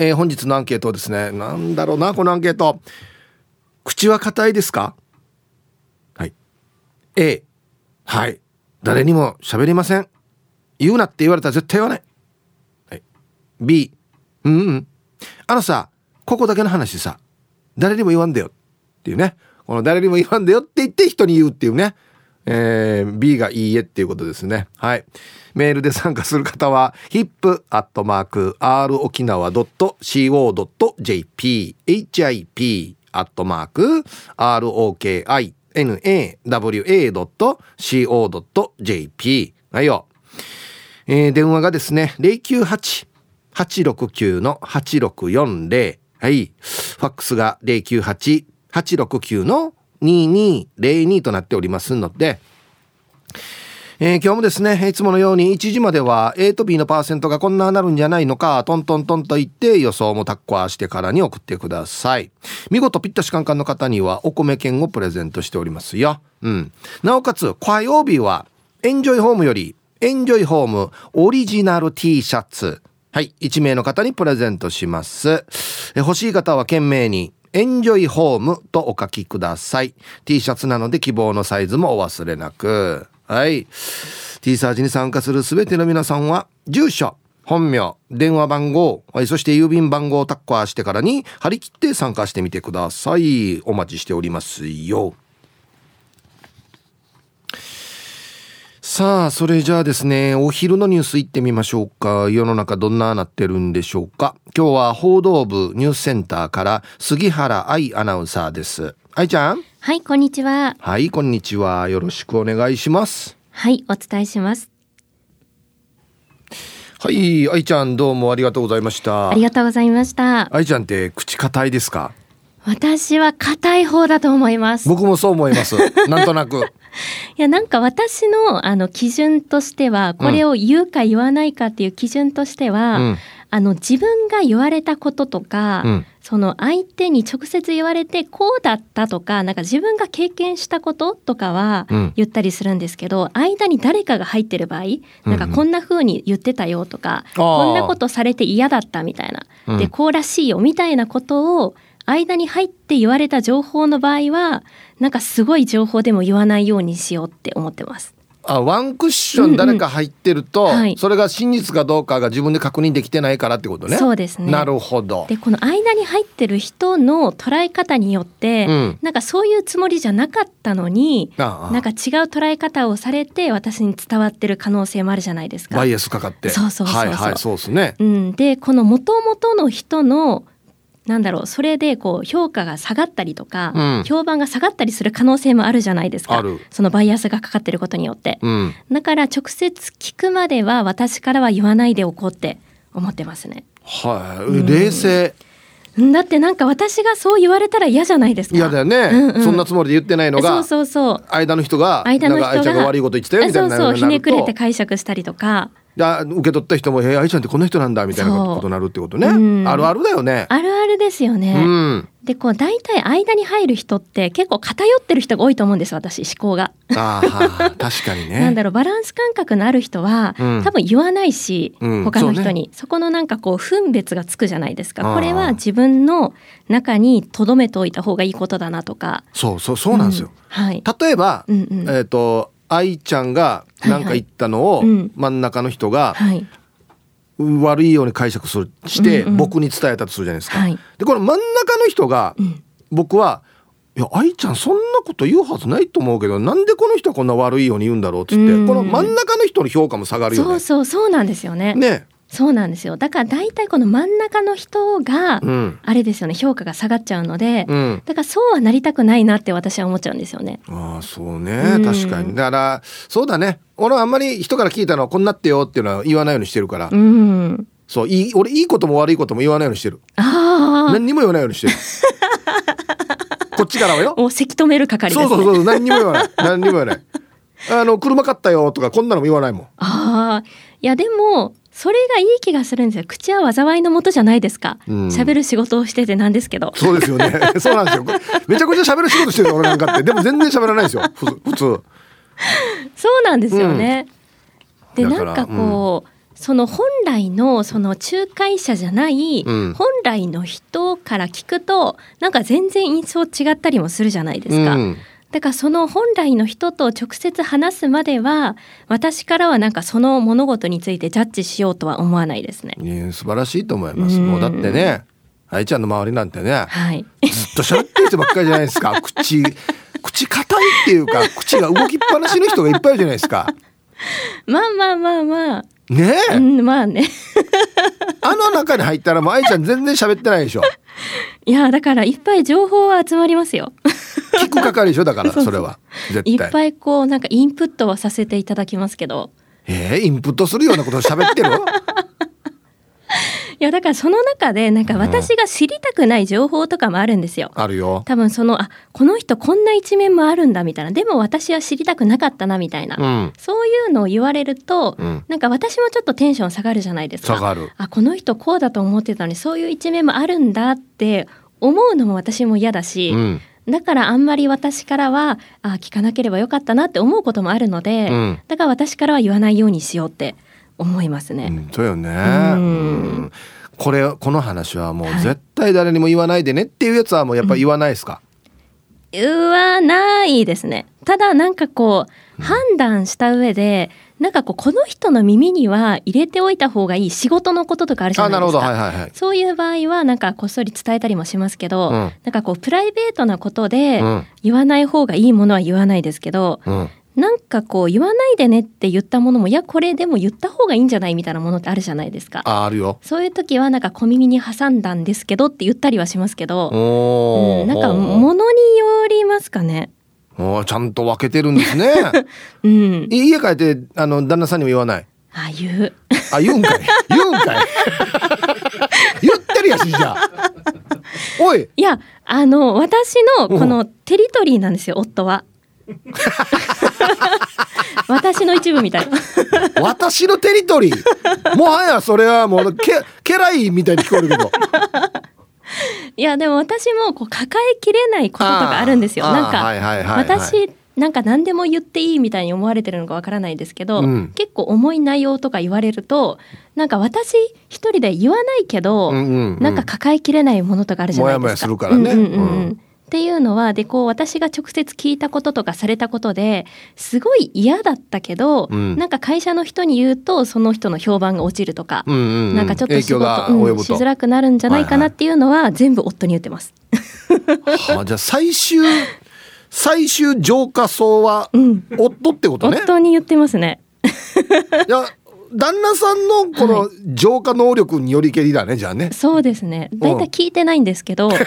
えー、本日のアンケートですねなんだろうなこのアンケート。口は硬いですか？はい。A はい。誰にも喋りません。言うなって言われたら絶対言わない、はい、B うんうん。あのさここだけの話さ。誰にも言わんでよっていうね。この誰にも言わんでよって言って人に言うっていうねえー、B がいいえっていうことですね。はい。メールで参加する方は hip.r 沖縄 .co.jp hip.rokinawa.co.jp はいよ。えー、電話がですね、098-869-8640。はい。ファックスが098-869の2202となっておりますので、えー、今日もですね、いつものように1時までは A と B のパーセントがこんななるんじゃないのか、トントントンと言って予想もタッコアしてからに送ってください。見事ピッタシカンカンの方にはお米券をプレゼントしておりますよ。うん。なおかつ、火曜日はエンジョイホームよりエンジョイホームオリジナル T シャツ。はい、1名の方にプレゼントします。え欲しい方は懸命にエンジョイホームとお書きください。T シャツなので希望のサイズもお忘れなく。はい。T サージに参加するすべての皆さんは、住所、本名、電話番号、はい、そして郵便番号をタッカーしてからに張り切って参加してみてください。お待ちしておりますよ。さあ、それじゃあですね、お昼のニュース行ってみましょうか。世の中どんななってるんでしょうか。今日は報道部ニュースセンターから杉原愛アナウンサーです。愛ちゃん？はい、こんにちは。はい、こんにちは。よろしくお願いします。はい、お伝えします。はい、愛ちゃんどうもありがとうございました。ありがとうございました。愛ちゃんって口硬いですか？私は硬い方だと思います。僕もそう思います。なんとなく。いやなんか私のあの基準としてはこれを言うか言わないかっていう基準としては、うん、あの自分が言われたこととか、うん、その相手に直接言われてこうだったとかなんか自分が経験したこととかは言ったりするんですけど、うん、間に誰かが入ってる場合なんかこんな風に言ってたよとか、うん、こんなことされて嫌だったみたいな、でこうらしいよみたいなことを間に入って言われた情報の場合はなんかすごい情報でも言わないようにしようって思ってます。あワンクッション誰か入ってると、うんうんはい、それが真実かどうかが自分で確認できてないからってことね。そうですね。なるほど。でこの間に入ってる人の捉え方によって、うん、なんかそういうつもりじゃなかったのになんか違う捉え方をされて私に伝わってる可能性もあるじゃないですか。バイアスかかって。そうそうそうはいはいそうですね。うん、でこの元々の人のなんだろうそれでこう評価が下がったりとか、うん、評判が下がったりする可能性もあるじゃないですか。そのバイアスがかかってることによって、うん、だから直接聞くまでは私からは言わないでおこうって思ってますね。はい、冷静。だってなんか私がそう言われたら嫌じゃないですか。嫌だよね、うんうん、そんなつもりで言ってないのがそうそうそう。間の人が間の人が悪いこと言ってたよみたいなそうそう。ひねくれて解釈したりとかで受け取った人も「え愛ちゃんってこの人なんだ」みたいなことになるってことね、あるあるだよね。あるあるですよね、うん、でこう大体間に入る人って結構偏ってる人が多いと思うんです私思考が。あ確かにね。なんだろうバランス感覚のある人は、うん、多分言わないし、うん、他の人に。そ、ね,、このなんかこう分別がつくじゃないですか。これは自分の中に留めておいた方がいいことだなとか。そうそうそうなんですよ、はい、例えば、うんうん、えっ、ー、と愛ちゃんが何か言ったのを真ん中の人が悪いように解釈するして僕に伝えたとするじゃないですか。でこの真ん中の人が僕は「いや愛ちゃんそんなこと言うはずないと思うけどなんでこの人はこんな悪いように言うんだろう」っつってこの真ん中の人の評価も下がるよね。そうそうそうなんですよね。ねそうなんですよ。だから大体この真ん中の人が、あれですよね評価が下がっちゃうので、うん、だからそうはなりたくないなって私は思っちゃうんですよね。ああそうね、うん、確かに。だからそうだね。俺はあんまり人から聞いたのはこんなってよっていうのは言わないようにしてるから、うん、そういい俺いいことも悪いことも言わないようにしてる。あ何にも言わないようにしてる。こっちからはよ。もうせき止める係です、ね、そうそうそう何にも言わない。何にも言わない。あの車買ったよとかこんなのも言わないもん。ああいやでもそれがいい気がするんですよ。口は災いのもとじゃないですか。喋、うん、る仕事をしててなんですけど。そうですよね。そうなんですよ。めちゃくちゃ喋る仕事してる俺なんかって。でも全然喋らないですよ。普通そうなんですよね、うん、でなんかこう、うん。その本来のその仲介者じゃない本来の人から聞くとなんか全然印象違ったりもするじゃないですか。うんだからその本来の人と直接話すまでは私からはなんかその物事についてジャッジしようとは思わないですね。ね素晴らしいと思います。うもうだってね愛ちゃんの周りなんてね、はい、ずっと喋ってる人ばっかりじゃないですか 口口硬いっていうか口が動きっぱなしの人がいっぱいいるじゃないですか。まあまあまあまあ。ねえ、うん、まあね。あの中に入ったらもう愛ちゃん全然喋ってないでしょ。いやだからいっぱい情報は集まりますよ。聞く係でしょだから それは。いっぱいこうなんかインプットはさせていただきますけど。えー、インプットするようなことを喋ってる？いやだからその中でなんか私が知りたくない情報とかもあるんですよ。あるよ。多分そのあこの人こんな一面もあるんだみたいなでも私は知りたくなかったなみたいな、うん、そういうのを言われると、うん、なんか私もちょっとテンション下がるじゃないですか。下がる。あこの人こうだと思ってたのにそういう一面もあるんだって思うのも私も嫌だし。うんだからあんまり私からはあ聞かなければよかったなって思うこともあるので、うん、だから私からは言わないようにしようって思いますね。うん、そうよね、うん、これこの話はもう絶対誰にも言わないでねっていうやつはもうやっぱ言わないですか、言わないですね。ただなんかこう、判断した上でなんかこうこの人の耳には入れておいた方がいい仕事のこととかあるじゃないですか。はいはいはい、そういう場合はなんかこっそり伝えたりもしますけど、うん、なんかこうプライベートなことで言わない方がいいものは言わないですけど、うん、なんかこう言わないでねって言ったものもいやこれでも言った方がいいんじゃないみたいなものってあるじゃないですか。ああるよ。そういう時はなんか小耳に挟んだんですけどって言ったりはしますけど、うん、なんかものによりますかね。おちゃんと分けてるんですね。うん、家帰ってあの旦那さんにも言わない？あ言う。あ言うんかい。言うんかい。言ってるやしじゃおい。いやあの私のこのテリトリーなんですよ夫は。私の一部みたい。な 私のテリトリー。もはやそれはもうけ家来みたいに聞こえるけど。いやでも私もこう抱えきれないこととかあるんですよ。なんか、私なんか何でも言っていいみたいに思われてるのかわからないですけど、うん、結構重い内容とか言われるとなんか私一人で言わないけど、うんうんうん、なんか抱えきれないものとかあるじゃないですか。もやもやするからね、うんうんうん。うんっていうのはでこう私が直接聞いたこととかされたことですごい嫌だったけど、うん、なんか会社の人に言うとその人の評判が落ちるとか、うんうんうん、なんかちょっと仕事、うん、しづらくなるんじゃないかなっていうのは全部夫に言ってます。はあ、じゃあ最終最終浄化層は夫ってことね、夫に言ってますね。いや旦那さんのこの浄化能力によりけりだね、はい、じゃあね。そうですね。大体聞いてないんですけど、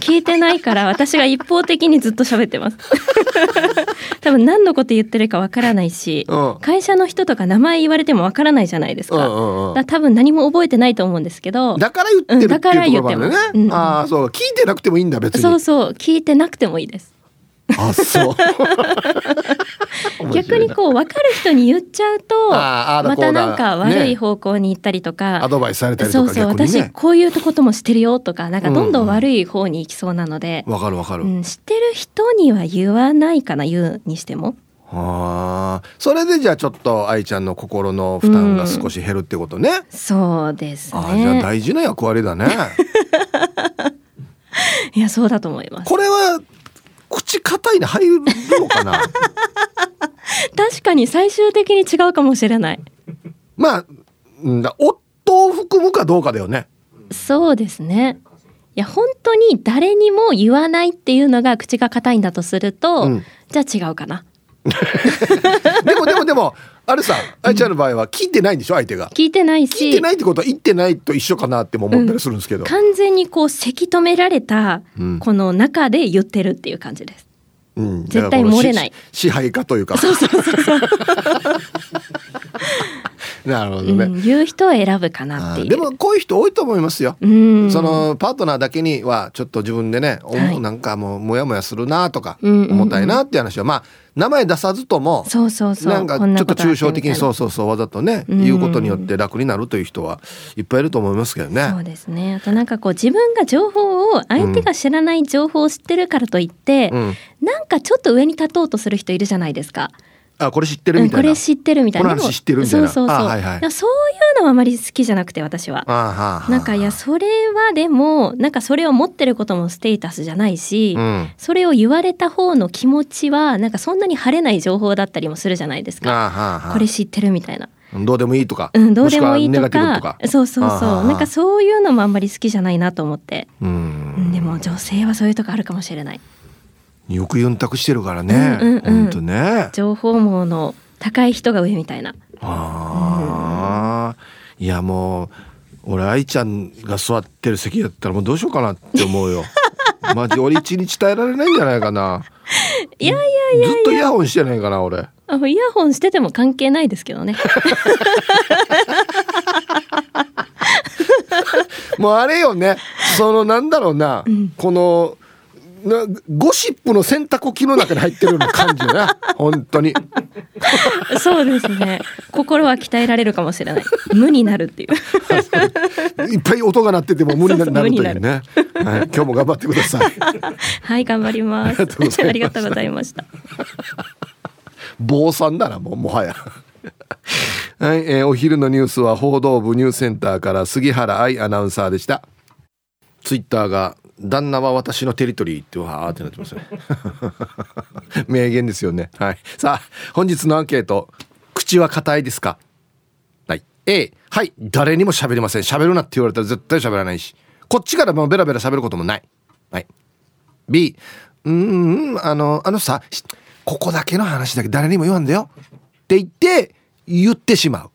聞いてないから私が一方的にずっと喋ってます。多分何のこと言ってるかわからないし、うん、会社の人とか名前言われてもわからないじゃないですか,、うんうん、だ多分何も覚えてないと思うんですけどだから言ってるっていうところまでね、うん、ああそう。聞いてなくてもいいんだ別に。そうそう。聞いてなくてもいいです。あそう 逆にこう分かる人に言っちゃうとまたなんか悪い方向に行ったりとか、ね、アドバイスされたりとか、ね、そうそう私こういうこともしてるよとかなんかどんどん悪い方に行きそうなのでわ、うん、かるわかる、うん、知ってる人には言わないかな言うにしても。はあそれでじゃあちょっと愛ちゃんの心の負担が少し減るってことね、うん、そうですね。あじゃあ大事な役割だね。いやそうだと思います。これは口硬いに入るのかな？確かに最終的に違うかもしれない。まあ夫を含むかどうかだよね。そうですね。いや本当に誰にも言わないっていうのが口が硬いんだとすると、うん、じゃあ違うかなでもでもでもあれさ愛ちゃんの場合は聞いてないんでしょ相手が。聞いてないし。聞いてないってことは言ってないと一緒かなっても思ったりするんですけど、うん、完全にこうせき止められたこの中で言ってるっていう感じです、うん、絶対漏れない。支配下というか。そうそうそうそう なるほどね、うん、言う人を選ぶかなっていう。でもこういう人多いと思いますよ、うん、そのパートナーだけにはちょっと自分でね、はい、なんかもうモヤモヤするなとか重たいなっていう話は、まあ名前出さずともそうそうそうなんかちょっと抽象的にそうそうそうわざとね、言うことによって楽になるという人はいっぱいいると思いますけどね。そうですね。あとなんかこう自分が情報を相手が知らない情報を知ってるからといって、うん、なんかちょっと上に立とうとする人いるじゃないですか。あこれ知ってるみたいな、これ知ってるみたいな。この話知ってるみたいな。そうそうそう、はいはい、そういうのはあまり好きじゃなくて私は。なんかいやそれはでもなんかそれを持ってることもステータスじゃないし、うん、それを言われた方の気持ちはなんかそんなに晴れない情報だったりもするじゃないですか。これ知ってるみたいな。どうでもいいとか、うん、どうでもいいとか。そうそうそう。なんかそういうのもあんまり好きじゃないなと思って。うんでも女性はそういうとこあるかもしれないよくユンタクしてるからね、うんうんうん、ね。情報網の高い人が上みたいな。あ、うん、いやもう俺愛ちゃんが座ってる席やったらもうどうしようかなって思うよ。マジ俺一日耐えられないんじゃないかな。いやいやいやずっとイヤホンしてないかな俺。あイヤホンしてても関係ないですけどね。もうあれよね。そのなんだろうな、うん、このなゴシップの洗濯機の中に入ってるような感じよな。本当に。そうですね。心は鍛えられるかもしれない。無になるっていう。いっぱい音が鳴ってても無になるというね。はい、今日も頑張ってください。はい頑張ります。ありがとうございました。坊さんだなもうもはや。はい、えー、お昼のニュースは報道部ニュースセンターから杉原愛アナウンサーでした。ツイッターが旦那は私のテリトリーってわーってなってますね 名言ですよね。はい。さあ本日のアンケート。口は硬いですか？はい。A はい。誰にも喋りません。喋るなって言われたら絶対喋らないし。こっちからもうベラベラ喋ることもない。はい。B うんあのあのさここだけの話だけ誰にも言わんだよ。って言って言ってしまう。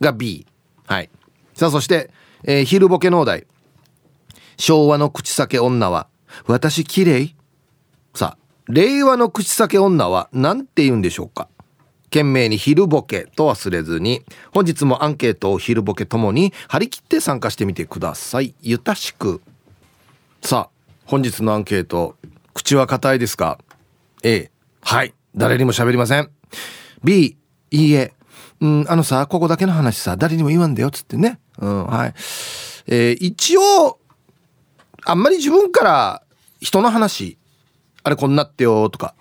が B はい。さあそして、えー、昼ボケ農大昭和の口裂け女は、私綺麗？さあ、令和の口裂け女は何て言うんでしょうか？懸命に昼ボケと忘れずに、本日もアンケートを昼ボケともに張り切って参加してみてください。ゆたしく。さあ、本日のアンケート、口は硬いですか ?A、はい。誰にも喋りません。B、いいえ。うん、あのさ、ここだけの話さ、誰にも言わんだよ、つってね。うん、はい。えー、一応、あんまり自分から人の話あれこんなってよとか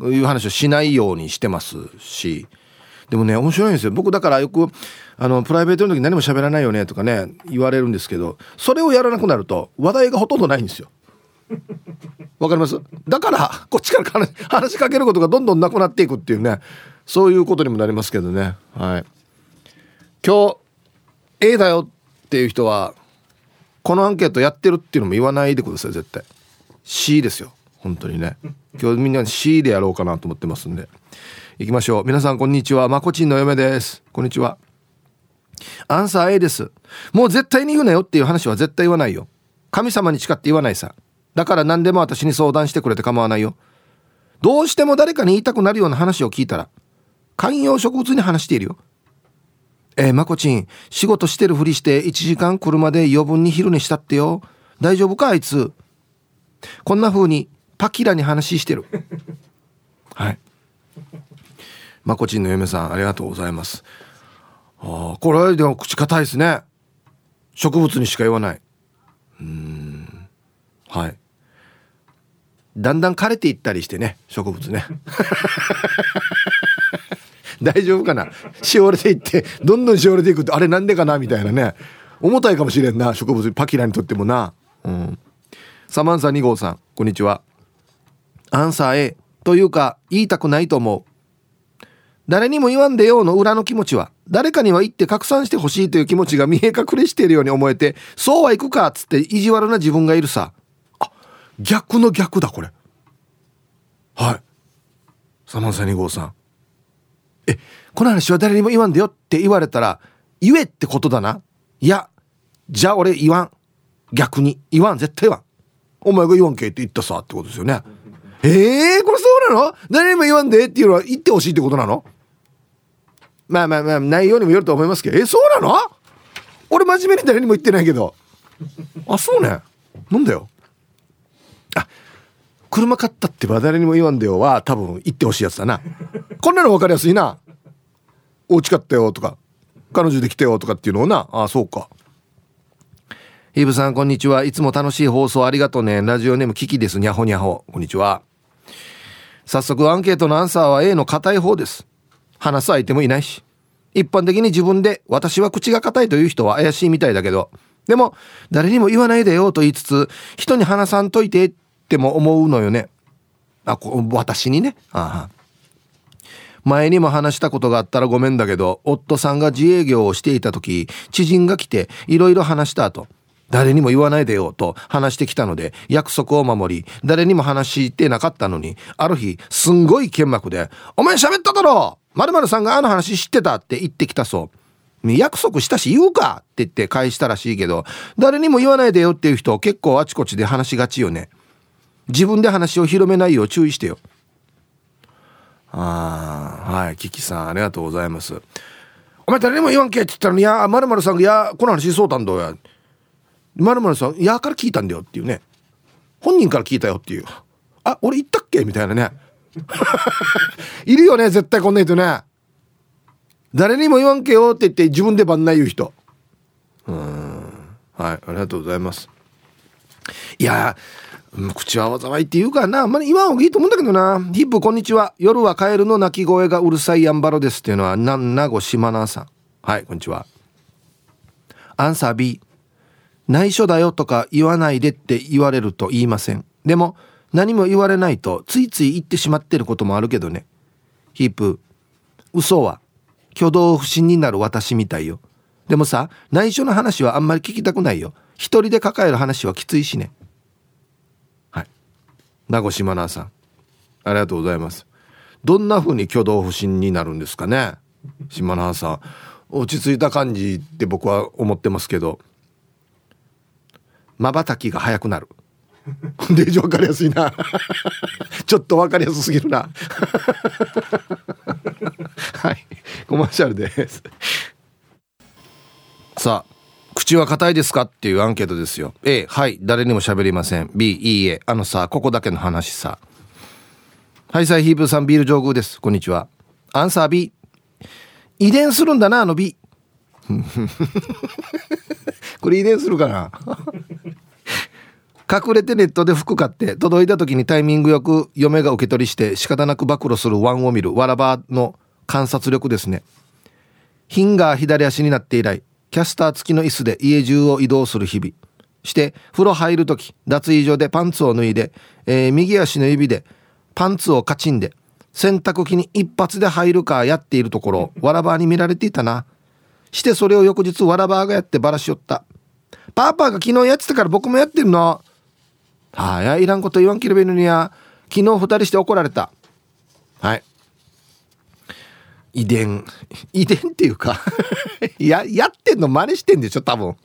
いう話をしないようにしてますしでもね面白いんですよ。僕だからよくあのプライベートの時何も喋らないよねとかね言われるんですけどそれをやらなくなると話題がほとんどないんですよ。わかります？だからこっちから話しかけることがどんどんなくなっていくっていうねそういうことにもなりますけどね。はい。今日 A だよっていう人はこのアンケートやってるっていうのも言わないでください絶対。C ですよ。本当にね。今日みんな C でやろうかなと思ってますんで。行きましょう。皆さんこんにちは。まこちんの嫁です。こんにちは。アンサー A です。もう絶対に言うなよっていう話は絶対言わないよ。神様に誓って言わないさ。だから何でも私に相談してくれて構わないよ。どうしても誰かに言いたくなるような話を聞いたら観葉植物に話しているよ。えー、まこちん、仕事してるふりして1時間車で余分に昼寝したってよ。大丈夫かあいつ。こんな風にパキラに話してる。はい。まこちんの嫁さん、ありがとうございます。ああ、これでも口硬いですね。植物にしか言わない。うん。はい。だんだん枯れていったりしてね、植物ね。大丈夫かな？しおれていってどんどんしおれていくってあれなんでかな？みたいなね。重たいかもしれんな植物。パキラにとってもな。うん。サマンサ2号さんこんにちは。アンサー A というか言いたくないと思う。誰にも言わんでようの裏の気持ちは誰かには言って拡散してほしいという気持ちが見え隠れしているように思えてそうはいくかっつって意地悪な自分がいるさ。あ逆の逆だこれ。はい。サマンサ2号さん。えこの話は誰にも言わんでよって言われたら言えってことだな。いやじゃあ俺言わん。逆に。言わん。絶対言わん。お前が言わんけって言ったさってことですよね。ええー、これそうなの？誰にも言わんでっていうのは言ってほしいってことなの？まあまあまあ内容にもよると思いますけど。えそうなの？俺真面目に誰にも言ってないけど。あそうね。なんだよ。あ車買ったってば誰にも言わんでよは多分言ってほしいやつだな。こんなの分かりやすいな。お家買ったよとか。彼女できたよとかっていうのをな。ああそうか。ヒブさんこんにちは。いつも楽しい放送ありがとうね。ラジオネームキキです。にゃほにゃほこんにちは。早速アンケートのアンサーは A の硬い方です。話す相手もいないし。一般的に自分で私は口が硬いという人は怪しいみたいだけど。でも誰にも言わないでよと言いつつ人に話さんといてっても思うのよね。あこ私にね。ああ。前にも話したことがあったらごめんだけど夫さんが自営業をしていた時知人が来ていろいろ話した後誰にも言わないでよと話してきたので約束を守り誰にも話してなかったのにある日すんごい剣幕で「お前喋っただろまるさんがあの話知ってた」って言ってきたそう。約束したし言うかって言って返したらしいけど誰にも言わないでよっていう人結構あちこちで話しがちよね。自分で話を広めないよう注意してよ。ああはいキキさんありがとうございます。お前誰にも言わんけって言ったら「いやまるさんがいやこの話そうたんだよ」まるさん「いや」から聞いたんだよっていうね。本人から聞いたよっていう。あ俺言ったっけ？みたいなね。いるよね絶対こんな人ね。誰にも言わんけよって言って自分で番内言う人。うん。はいありがとうございます。いや口は災いって言うからな。あんまり言わん方がいいと思うんだけどな。ヒップこんにちは。夜はカエルの鳴き声がうるさいやんばろですっていうのはなんなごしまなさん。はいこんにちは。アンサー B 内緒だよとか言わないでって言われると言いません。でも何も言われないとついつい言ってしまってることもあるけどね。ヒープ嘘は挙動不審になる私みたいよ。でもさ内緒の話はあんまり聞きたくないよ。一人で抱える話はきついしね。名越真奈さん。ありがとうございます。どんな風に挙動不審になるんですかね？島奈さん。落ち着いた感じって僕は思ってますけど。まばたきが早くなる。デージ分かりやすいな。ちょっと分かりやすすぎるな。はい。コマーシャルです。さあ口は硬いですかっていうアンケートですよ。A はい誰にも喋りません。B いいえ。あのさここだけの話さ。はいサイヒーブーさんビール上空です。こんにちは。アンサー B 遺伝するんだなあの B これ遺伝するかな？隠れてネットで服買って届いた時にタイミングよく嫁が受け取りして仕方なく暴露するワンを見る。わらばの観察力ですね。品が左足になって以来キャスター付きの椅子で家中を移動する日々。して風呂入る時脱衣所でパンツを脱いで、えー、右足の指でパンツをカチンで洗濯機に一発で入るかやっているところをわらばに見られていたな。してそれを翌日わらばがやってバラしよった。パパが昨日やってたから僕もやってるの。はやいらんこと言わんければいいのにや。昨日二人して怒られた。はい。遺伝。遺伝っていうか ややってんの真似してんでしょ多分。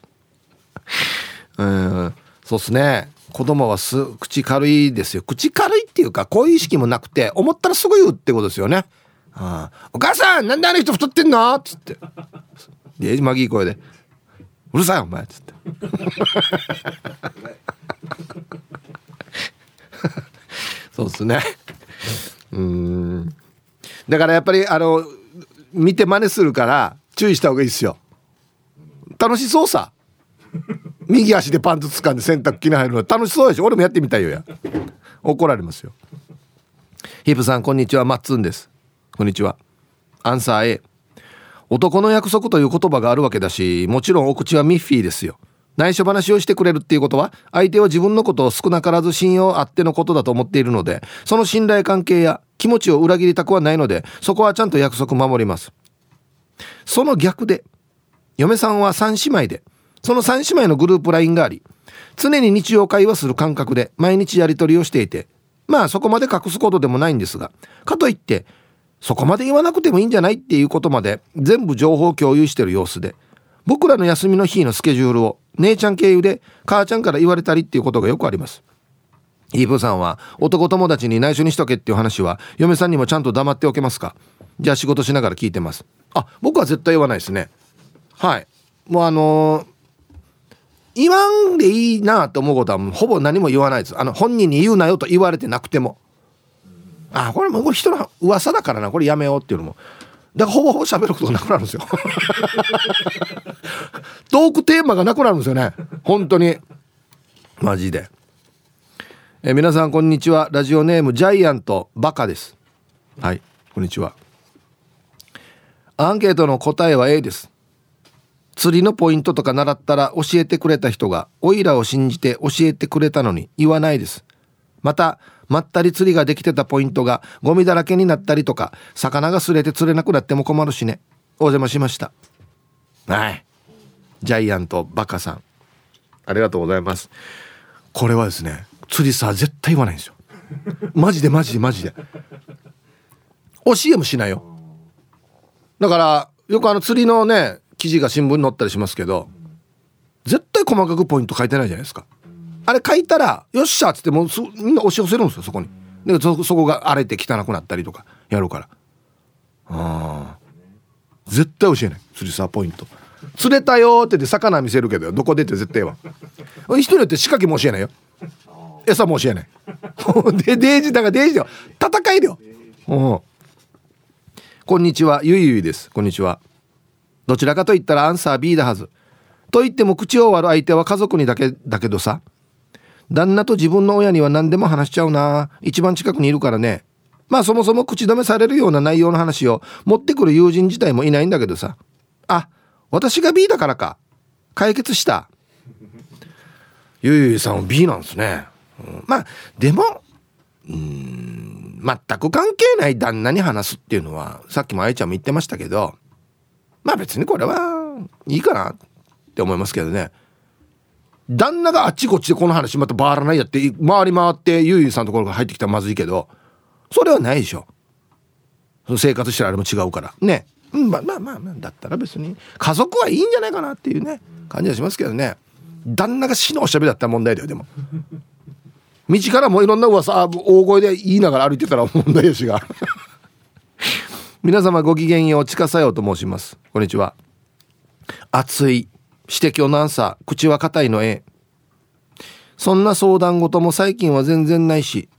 うん。そうっすね。子供はす口軽いですよ。口軽いっていうかこういう意識もなくて思ったらすぐ言うってことですよね。ああ。お母さんなんであの人太ってんの？っつって。でマギー声で「うるさいお前」っつって。そうっすね。うん。だからやっぱりあの見て真似するから注意した方がいいですよ。楽しそうさ。右足でパンツ掴んで洗濯機に入るの楽しそうでしょ。俺もやってみたいよや。怒られますよ。ヒープさんこんにちは。マッツンです。こんにちは。アンサー A 男の約束という言葉があるわけだしもちろんお口はミッフィーですよ。内緒話をしてくれるっていうことは相手は自分のことを少なからず信用あってのことだと思っているのでその信頼関係や気持ちを裏切りたくはないのでそこはちゃんと約束守ります。その逆で嫁さんは3姉妹でその3姉妹のグループ LINE があり常に日常会話する感覚で毎日やり取りをしていてまあそこまで隠すことでもないんですがかといってそこまで言わなくてもいいんじゃないっていうことまで全部情報共有してる様子で僕らの休みの日のスケジュールを姉ちゃん経由で母ちゃんから言われたりっていうことがよくあります。イーブさんは男友達に内緒にしとけっていう話は嫁さんにもちゃんと黙っておけますか？じゃあ仕事しながら聞いてます。あ僕は絶対言わないですね。はい。もうあのー、言わんでいいなと思うことはほぼ何も言わないです。あの本人に言うなよと言われてなくても。あこれもう人の噂だからな。これやめようっていうのも。だからほぼほぼ喋ることなくなるんですよ。トークテーマがなくなるんですよね。本当に。マジでえ皆さんこんにちは。ラジオネームジャイアントバカです。はいこんにちは。アンケートの答えは A です。釣りのポイントとか習ったら教えてくれた人がオイラを信じて教えてくれたのに言わないです。またまったり釣りができてたポイントがゴミだらけになったりとか魚がすれて釣れなくなっても困るしね。お邪魔しました。はい。ジャイアントバカさん。ありがとうございます。これはですね釣りさ絶対言わないんですよ。マジでマジでマジで。教えもしないよ。だからよくあの釣りのね記事が新聞に載ったりしますけど絶対細かくポイント書いてないじゃないですか。あれ書いたら「よっしゃ」っつってもうみんな押し寄せるんですよそこに。でそそこが荒れて汚くなったりとかやるから。ああ絶対教えない。釣りさポイント。釣れたよって言って魚見せるけどどこ出て絶対は人によって仕掛けも教えないよ。餌も教えない。でデイジだからデイジだよ。戦いだよ。うん。こんにちはゆいゆいです。こんにちは。どちらかと言ったらアンサー B だはず。と言っても口を割る相手は家族にだけだけどさ。旦那と自分の親には何でも話しちゃうな。一番近くにいるからね。まあそもそも口止めされるような内容の話を持ってくる友人自体もいないんだけどさ。あ私が B だからか。解決した。ゆいゆいさんは B なんですね、まあでもうん全く関係ない旦那に話すっていうのはさっきも愛ちゃんも言ってましたけどまあ別にこれはいいかなって思いますけどね。旦那があっちこっちでこの話またバーらないやって回り回ってゆいゆいさんのところが入ってきたらまずいけどそれはないでしょ。生活してるあれも違うから。ね。まあまあまあまあだったら別に家族はいいんじゃないかなっていうね感じはしますけどね。旦那が死のおしゃべりだったら問題だよでも。道からもいろんな噂大声で言いながら歩いてたら問題よしが。皆様ごきげんよう近さようと申します。こんにちは。熱い指摘をなんさ口は硬いのえそんな相談事も最近は全然ないし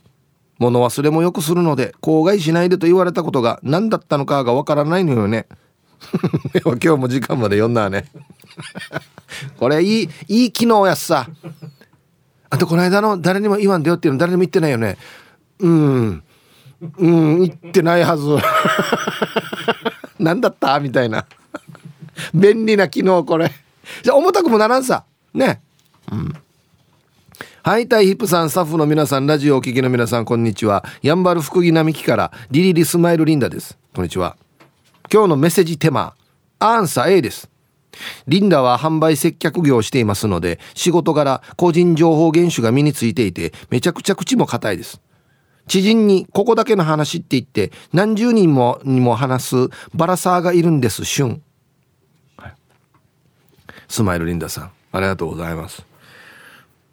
物忘れもよくするので口外しないでと言われたことが何だったのかがわからないのよね。今日も時間まで読んだわね。これいいいい機能やっさ。あとこの間の誰にも言わんでよっていうの誰にも言ってないよねうんうん言ってないはず 何だったみたいな便利な機能これじゃ重たくもならんさねうんはい、タイヒップさん、スタッフの皆さん、ラジオお聞きの皆さん、こんにちは。やんばる福木並木からリリリスマイルリンダです。こんにちは。今日のメッセージテーマ、アンサー A です。リンダは販売接客業をしていますので、仕事柄個人情報厳守が身についていて、めちゃくちゃ口も硬いです。知人にここだけの話って言って、何十人もにも話すバラサーがいるんです、旬。はい、スマイルリンダさん、ありがとうございます。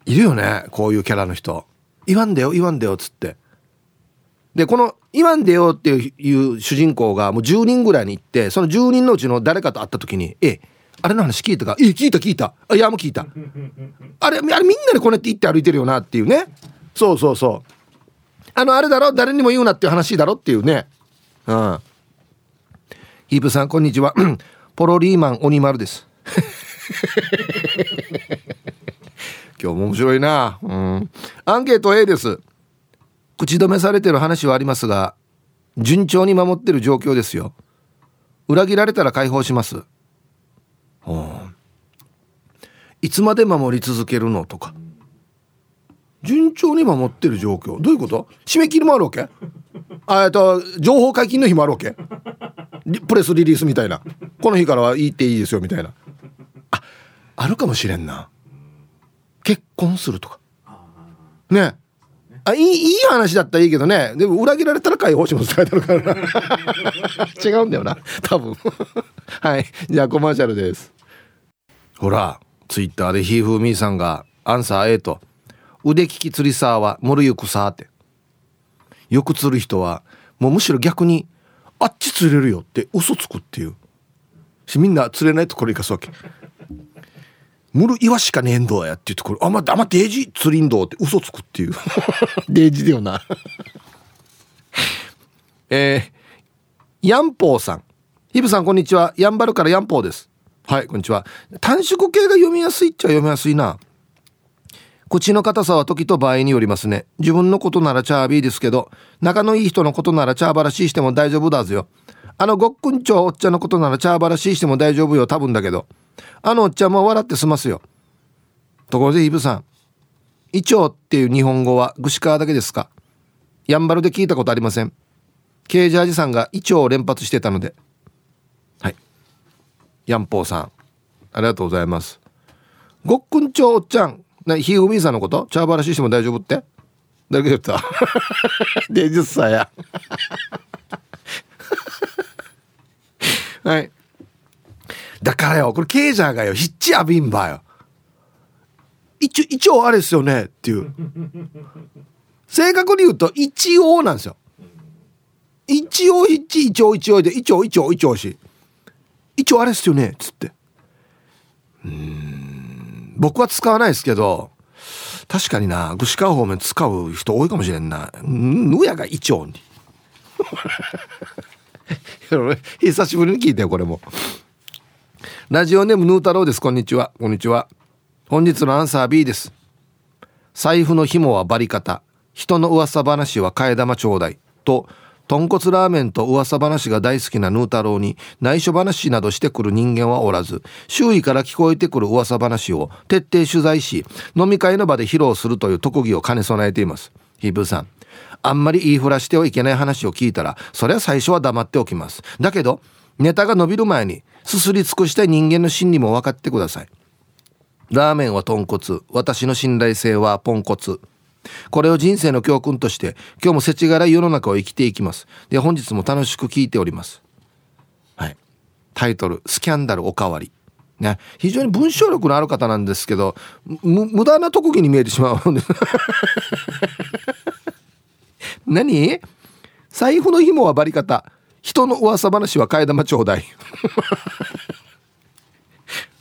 いるよねこういうキャラの人言わんでよ言わんでよっつってでこの「言わんでよ」っていう主人公がもう10人ぐらいに行ってその10人のうちの誰かと会った時に「えあれの話聞いたか？え聞いた聞いた。あいやもう聞いた。あれあれみんなでこうやって行って歩いてるよなっていうね。そうそうそう。あのあれだろ？誰にも言うなっていう話だろっていうね。うん。ヒープさんこんにちは。ポロリーマン鬼丸です。今日も面白いな。うん。アンケート A です。口止めされてる話はありますが順調に守ってる状況ですよ。裏切られたら解放しますいつまで守り続けるのとか。順調に守ってる状況。どういうこと？締め切りもあるわけ？あえっと情報解禁の日もあるわけ？プレスリリースみたいな。この日からはいいっていいですよみたいな。ああるかもしれんな。結婚するとか。ね。あいいいい話だったらいいけどね。でも裏切られたら解放しますって書いてあるからな。違うんだよな。多分。はい。じゃあコマーシャルです。ほらツイッターでひーふーみーさんがアンサー A と腕利き釣りさはもるゆくさって。よく釣る人はもうむしろ逆にあっち釣れるよって嘘つくっていう。しみんな釣れないところ行かすわけ。ムルイワシかねえんどやって言ってこれあまあまデージ釣りんどって嘘つくっていう。デージだよな。えー、ヤンポーさん。ヒブさんこんにちは。ヤンバルからヤンポーですはいこんにちは。短縮系が読みやすいっちゃ読みやすいな。口の硬さは時と場合によりますね。自分のことならチャービーですけど仲のいい人のことならチャーバラシーしても大丈夫だぞよ。あのごっくんちょおっちゃんのことならチャーバラシーしても大丈夫よ。多分だけど。あのおっちゃんも笑って済ますよ。ところでイブさん。イチョウっていう日本語はグシカーだけですか？やんばるで聞いたことありません。ケージャージさんがイチョウを連発してたので。ヤンポーさん。ありがとうございます。ごっくんちょおっちゃん。なひふみさんのこと？チャーバラシしても大丈夫って？誰が言ったで10歳や。はい。だからよこれケージャーがよ。ヒッチアビンバよ。一応一応あれですよね。っていう。正確に言うと一応なんですよ。一応一一応一応で一応一応一応し。一応あれっすよねっつって。うん。僕は使わないですけど確かにな串川方面使う人多いかもしれんな。ぬやが一応。に 久しぶりに聞いてよこれも。ラジオネームヌー太郎です。こんにちは。こんにちは。本日のアンサー B です。財布の紐はバリ方。人の噂話は替え玉ちょうだい。と豚骨ラーメンと噂話が大好きなヌー太郎に内緒話などしてくる人間はおらず周囲から聞こえてくる噂話を徹底取材し飲み会の場で披露するという特技を兼ね備えています。ヒブさんあんまり言いふらしてはいけない話を聞いたらそれは最初は黙っておきます。だけどネタが伸びる前にすすり尽くしたい人間の心理も分かってください。ラーメンは豚骨私の信頼性はポンコツ。これを人生の教訓として今日も世知辛い世の中を生きていきます。で本日も楽しく聞いております。はい。タイトル「スキャンダルおかわり」ね。非常に文章力のある方なんですけど無駄な特技に見えてしまうんです。何？財布の紐はバリ方。人の噂話は替え玉ちょうだい。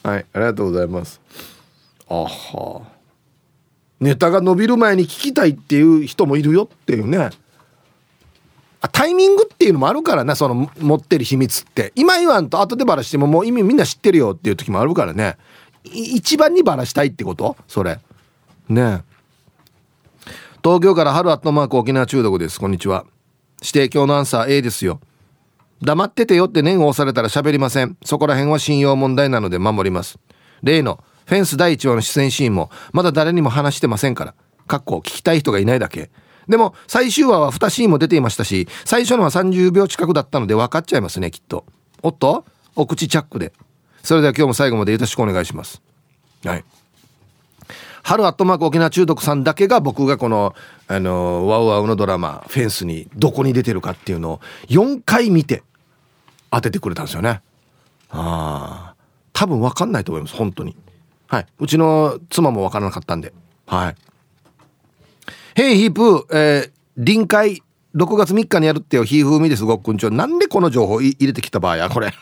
はいありがとうございます。あはネタが伸びる前に聞きたいっていう人もいるよっていうね。タイミングっていうのもあるからなその持ってる秘密って。今言わんと後でバラしてももう意味みんな知ってるよっていう時もあるからね。一番にバラしたいってこと？それ。ね。東京から春アットマーク沖縄中毒です。こんにちは。指定教のアンサー A ですよ。黙っててよって念を押されたら喋りません。そこら辺は信用問題なので守ります。例のフェンス第1話の出演シーンもまだ誰にも話してませんから。かっこ聞きたい人がいないだけ。でも最終話は2シーンも出ていましたし最初のは30秒近くだったので分かっちゃいますねきっと。おっと？お口チャックで。それでは今日も最後までよろしくお願いします。はい。春アットマーク沖縄中毒さんだけが僕がこの、あのワウワウのドラマフェンスにどこに出てるかっていうのを4回見て当ててくれたんですよね。ああ多分分かんないと思います本当に。はい。うちの妻も分からなかったんで。はい。ヘイヒープえー、臨海6月3日にやるってよひーふーみですごっくんちょ。なんでこの情報入れてきた場合やこれ。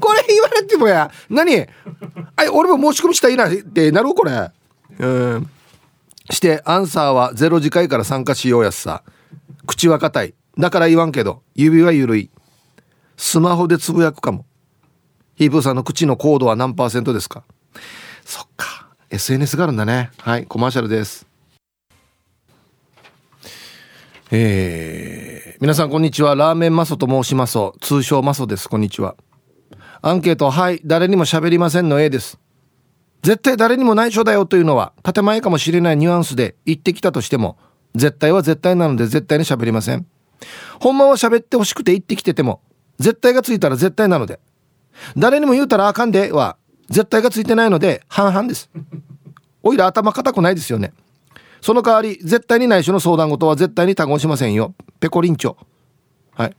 これ言われてもや。何？あ俺も申し込みしたいなってなるこれ。うんしてアンサーはゼロ次回から参加しようやすさ。口は硬い。だから言わんけど指は緩い。スマホでつぶやくかも。ヒープーさんの口のコードは何パーセントですか？そっか。SNS があるんだね。はいコマーシャルです。えー、皆さんこんにちは。ラーメンマソと申します。通称マソです。こんにちは。アンケートはい誰にも喋りませんの A です。絶対誰にも内緒だよというのは建前かもしれないニュアンスで言ってきたとしても絶対は絶対なので絶対に喋りません。ほんまは喋ってほしくて言ってきてても絶対がついたら絶対なので誰にも言うたらあかんでは絶対がついてないので半々です。おいら頭固くないですよね。その代わり絶対に内緒の相談事は絶対に他言しませんよ。ペコリンチョ。はい。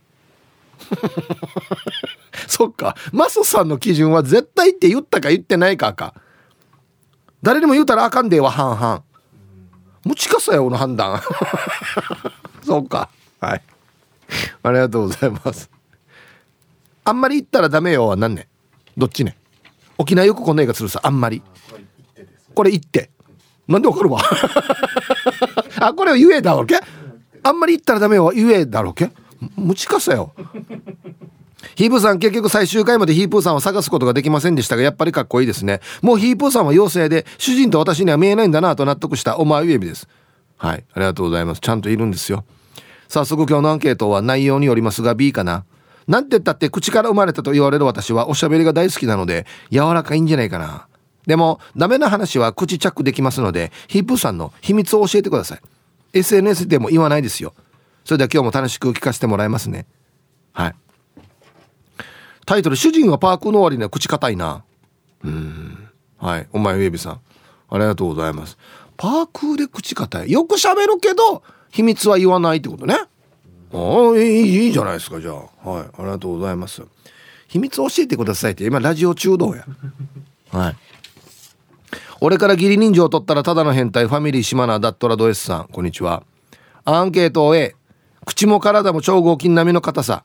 そっか。マスさんの基準は絶対って言ったか言ってないかか。誰にも言うたらあかんでは半々。むちかさよの判断。そうか。はい。ありがとうございます。あんまり言ったらダメよは何ねどっちね沖縄よくこんな映画するさあんまり。これ言って。なんでわかるわ？あこれは言えだろけ？あんまり言ったらダメよ言えだろけ？むちかさよ。ヒープーさん結局最終回までヒープーさんを探すことができませんでしたがやっぱりかっこいいですね。もうヒープーさんは妖精で主人と私には見えないんだなと納得したお前ウェビです。はいありがとうございます。ちゃんといるんですよ。早速今日のアンケートは内容によりますが B かな？なんて言ったって口から生まれたと言われる私はおしゃべりが大好きなので柔らかいんじゃないかな。でもダメな話は口チャックできますのでヒープさんの秘密を教えてください。SNS でも言わないですよ。それでは今日も楽しく聞かせてもらいますね。はい。タイトル「主人がパークの終わりには口硬いな」うん。はい。お前ウェビさん。ありがとうございます。パークで口硬い。よく喋るけど秘密は言わないってことね。ああいいいいじゃないですかじゃあ。はいありがとうございます。秘密教えてくださいって今ラジオ中道や。はい。俺から義理人情を取ったらただの変態ファミリー島名ダットラド S さんこんにちは。アンケートを A 口も体も超合金並みの硬さ。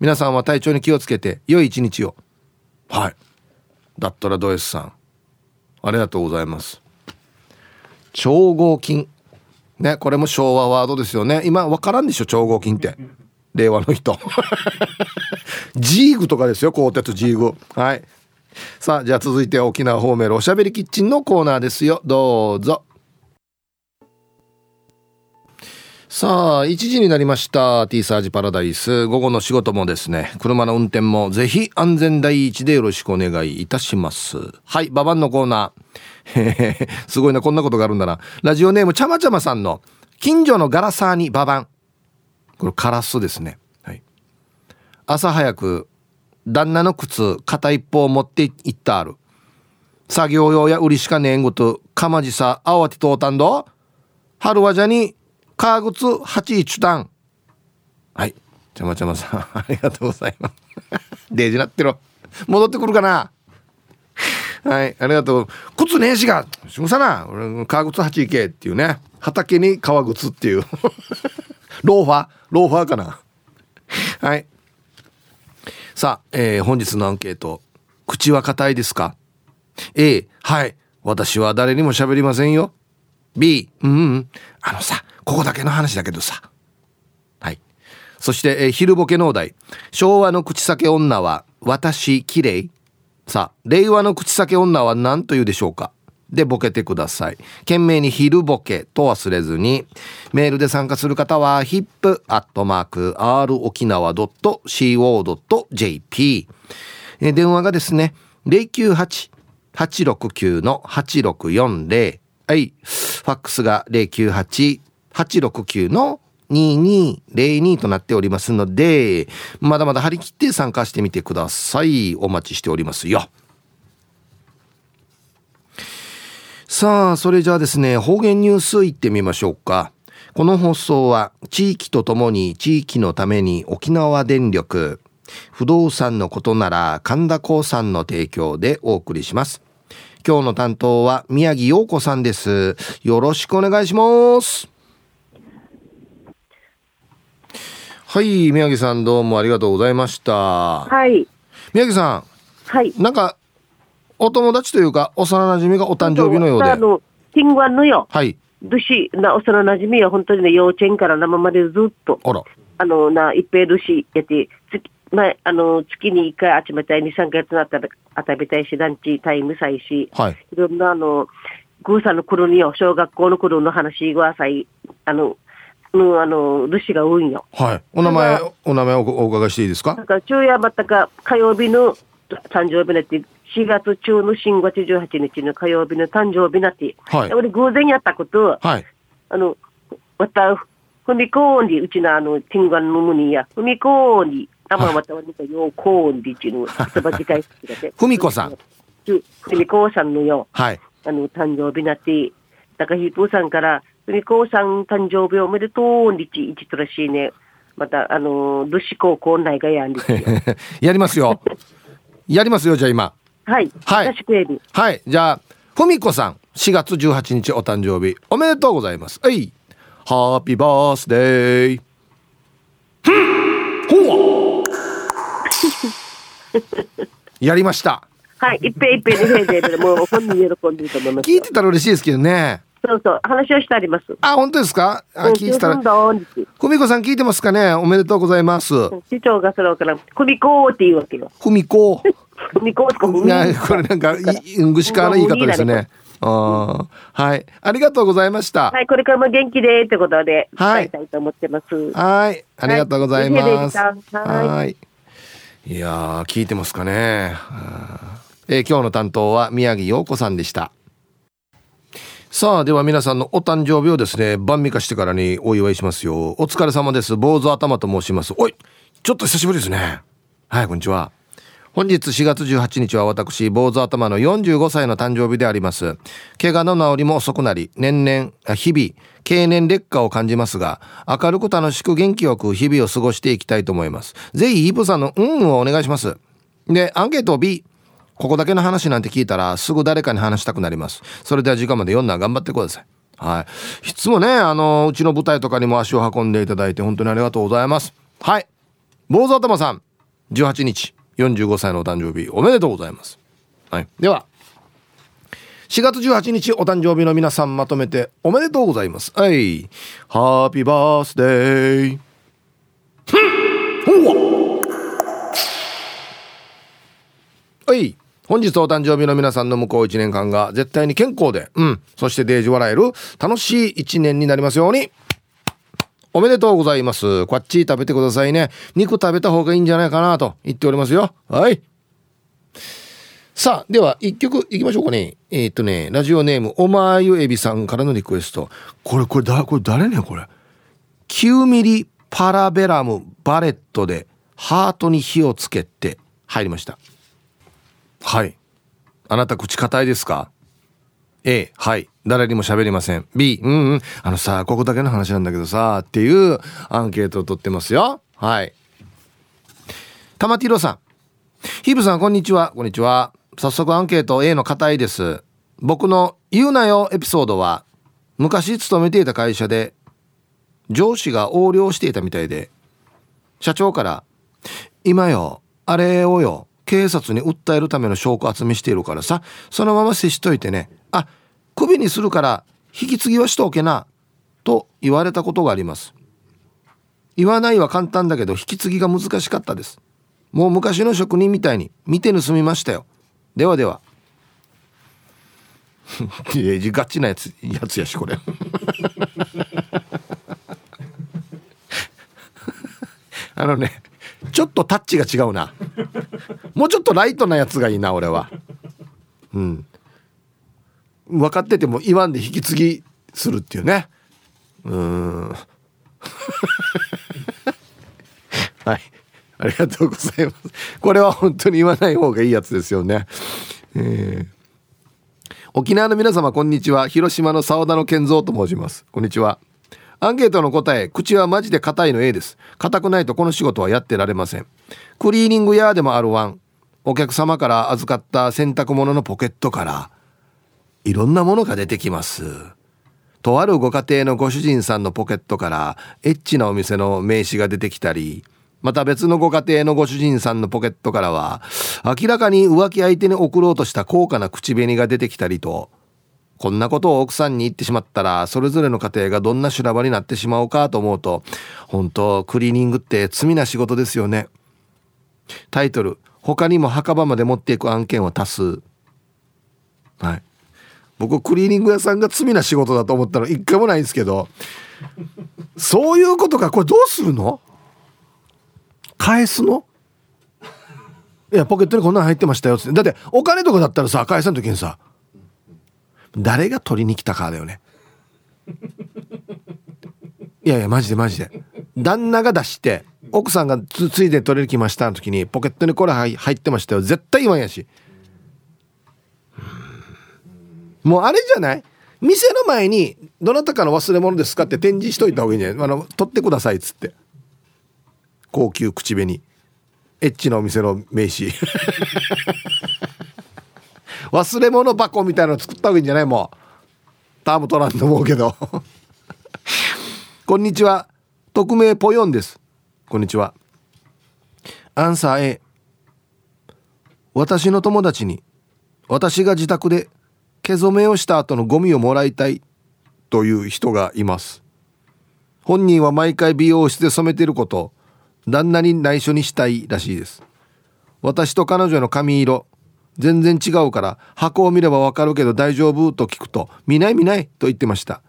皆さんは体調に気をつけて良い一日を。はい。だったらド S さんありがとうございます。超合金ねこれも昭和ワードですよね。今分からんでしょ超合金って。令和の人。ジーグとかですよ鋼鉄ジーグ。はい。さあじゃあ続いて沖縄方面おしゃべりキッチンのコーナーですよ。どうぞ。さあ1時になりました。T サージパラダイス。午後の仕事もですね。車の運転もぜひ安全第一でよろしくお願いいたします。はいババンのコーナー。すごいなこんなことがあるんだな。ラジオネームちゃまちゃまさんの近所のガラサーにババン。これカラスですね、はい、朝早く旦那の靴片一方持って行ったある。作業用や売りしかねえんごとかまじさあてとうたんど。春はじゃに革靴8一段。はい。ちゃまちゃまさんありがとうございます。デージなってろ。戻ってくるかな。はいありがとう。靴ねえしがしむさな。俺革靴8いけっていうね。畑に革靴っていう。ローファーローファーかな。はい。さあ、えー、本日のアンケート。口は硬いですか？A はい。私は誰にも喋りませんよ。B うん、うん、あのさここだけの話だけどさ。はい。そして、えー、昼ボケ農大昭和の口裂け女は私綺麗？さあ令和の口裂け女は何というでしょうか？でボケてください。懸命に昼ボケと忘れずにメールで参加する方は hip.r 沖縄 .co.jp 電話がですね098-869の8640はい。ファックスが098-869の2202となっておりますのでまだまだ張り切って参加してみてください。お待ちしておりますよ。さあそれじゃあですね方言ニュースいってみましょうか。この放送は地域とともに地域のために沖縄電力不動産のことなら神田興産の提供でお送りします。今日の担当は宮城陽子さんです。よろしくお願いします。はい宮城さんどうもありがとうございましたはい宮城さんはいなんかお友達というか、幼馴染がお誕生日のようで。あの、ティングワンのよ。はい。どし、な、幼馴染は本当にね、幼稚園から生までずっと。あら。あの、な、一平ルシやって、月、まあ、あの、月に一回集めたい、二、三ヶ月なったら、あたべたいし、ランチタイムさいし。はい。いろんな、あの、グーさんの頃によ、小学校の頃の話がさい、あの、の、あの、ルシが多いんよ。はい。お名前、お名前おお伺いしていいですか？なんか、昼夜またか、火曜日の誕生日ねって、4月中の新月18日の火曜日の誕生日なって、はい、俺偶然やったこと、はい、あの、わた、ふみこんり、うちのあの、ティンガンのむにや、ふみこんり、あままたわにかようこんりちの、言葉遣い好きだふみこさん。ふみこさんのよ、はい、あの、誕生日なって、だからヒープーさんから、ふみこさん誕生日おめでとう、りち、い。ちとらしい。ね。また、あの、ルシ高校内がやんです。やりますよ。やりますよ、じゃあ今。はい。はい。はい。じゃあ、ふみこさん、4月18日お誕生日、おめでとうござい。ます。はい。ハッピーバースデー。ほわやりました。はい。い。っぺい。い。っぺい。に増えてるもう本人喜んでると思い。ます。聞い。てたら嬉しい。ですけどね。そうそう、話をしてあります。あ、本当ですか？あ、聞いてたら。ふみこさん聞いてますかね？おめでとうございます。市長がそれから、ふみこって言うわけよ。ふみこ。ふみことかふみ。これなんか、い、ぐしかの言い方ですね。あはい。ありがとうございました。はい、これからも元気でってことで、はい。たいと思ってます。はい。ありがとうございます。はい。いや聞いてますかね。えー、今日の担当は宮城陽子さんでした。さあ、では皆さんのお誕生日をですね、晩味化してからにお祝いしますよ。お疲れ様です。坊主頭と申します。おい、ちょっと久しぶりですね。はい、こんにちは。本日4月18日は私、坊主頭の45歳の誕生日であります。怪我の治りも遅くなり、年々、日々、経年劣化を感じますが、明るく楽しく元気よく日々を過ごしていきたいと思います。ぜひ、イブさんの運をお願いします。で、アンケート B。ここだけの話なんて聞いたら、すぐ誰かに話したくなります。それでは時間まで読んだら頑張ってください。はい。いつもね、あの、うちの舞台とかにも足を運んでいただいて、本当にありがとうございます。はい。坊主頭さん、18日。45歳のお誕生日おめでとうございます。はい、では4月18日お誕生日の皆さんまとめておめでとうございます。はい。ハッピーバースデー。はい。本日お誕生日の皆さんの向こう1年間が絶対に健康で、うん、そしてデージ笑える楽しい1年になりますように。おめでとうございます。こっち食べてくださいね。肉食べた方がいいんじゃないかなと言っておりますよ。はい。さあ、では一曲いきましょうかね。えー、っとね、ラジオネーム、おまゆえびさんからのリクエスト。これ、これ、だ、これ誰ねこれ。9ミリパラベラムバレットでハートに火をつけて入りました。はい。あなた口硬いですか？A、はい。誰にも喋りません。B、うんうん。あのさ、ここだけの話なんだけどさ、っていうアンケートを取ってますよ。はい。玉ティロさん。ヒブさん、こんにちは。こんにちは。早速アンケート A の硬いです。僕の言うなよエピソードは、昔勤めていた会社で、上司が横領していたみたいで、社長から、今よ、あれをよ、警察に訴えるための証拠集めしているからさ、そのまま接しといてね。あクビにするから引き継ぎはしておけなと言われたことがあります。言わないは簡単だけど引き継ぎが難しかったです。もう昔の職人みたいに見て盗みましたよ。ではでは。いやガチなやつやつやしこれ。あのねちょっとタッチが違うな。もうちょっとライトなやつがいいな俺は。うん。分かってても言わんで引き継ぎするっていうね。うん。はい。ありがとうございます。これは本当に言わない方がいいやつですよね。えー。沖縄の皆様こんにちは。広島の沢田の健三と申します。こんにちは。アンケートの答え口はマジで硬いの A です。硬くないとこの仕事はやってられません。クリーニング屋でもあるワン。お客様から預かった洗濯物のポケットから。いろんなものが出てきます。とあるご家庭のご主人さんのポケットからエッチなお店の名刺が出てきたり。また別のご家庭のご主人さんのポケットからは明らかに浮気相手に送ろうとした高価な口紅が出てきたりと。こんなことを奥さんに言ってしまったらそれぞれの家庭がどんな修羅場になってしまおうかと思うと本当クリーニングって罪な仕事ですよね。タイトル他にも墓場まで持っていく案件は多数。はい。僕クリーニング屋さんが罪な仕事だと思ったの一回もないんですけどそういうことかこれどうするの？返すの？いやポケットにこんなの入ってましたよって。だってお金とかだったらさ返さん時にさ誰が取りに来たかだよね。いやいやマジでマジで。旦那が出して奥さんがつついで取りに来ましたの時にポケットにこれ入ってましたよ。絶対言わんやし。もうあれじゃない？店の前に「どなたかの忘れ物ですか?」って展示しといた方がいいんじゃない？あの取ってくださいっつって。高級口紅。エッチなお店の名刺。忘れ物箱みたいなの作った方がいいんじゃない？もう。ターム取らんと思うけど。こんにちは。匿名ポヨンです。こんにちは。アンサー A 私の友達に。私が自宅で毛染めをした後のゴミをもらいたい。という人がいます。本人は毎回美容室で染めてること。旦那に内緒にしたいらしいです。私と彼女の髪色。全然違うから箱を見ればわかるけど大丈夫？と聞くと見ない？見ない？と言ってました。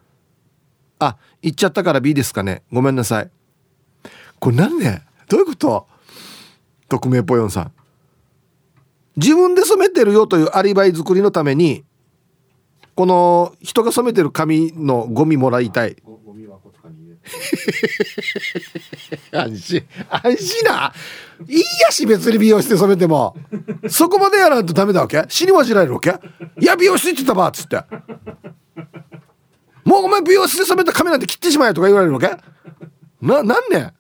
あ言っちゃったから B ですかね？ごめんなさい。これ何ねどういうこと？匿名ぽよんさん。自分で染めてるよというアリバイ作りのためにこの人が染めてる髪のゴミもらいたい。安心安心な。いいやし別に美容室で染めても。そこまでやらんとダメだわけ？死にまじられるわけ？いや美容室行ってたばっつって。もうお前美容室で染めた髪なんて切ってしまえとか言われるわけ？ななんね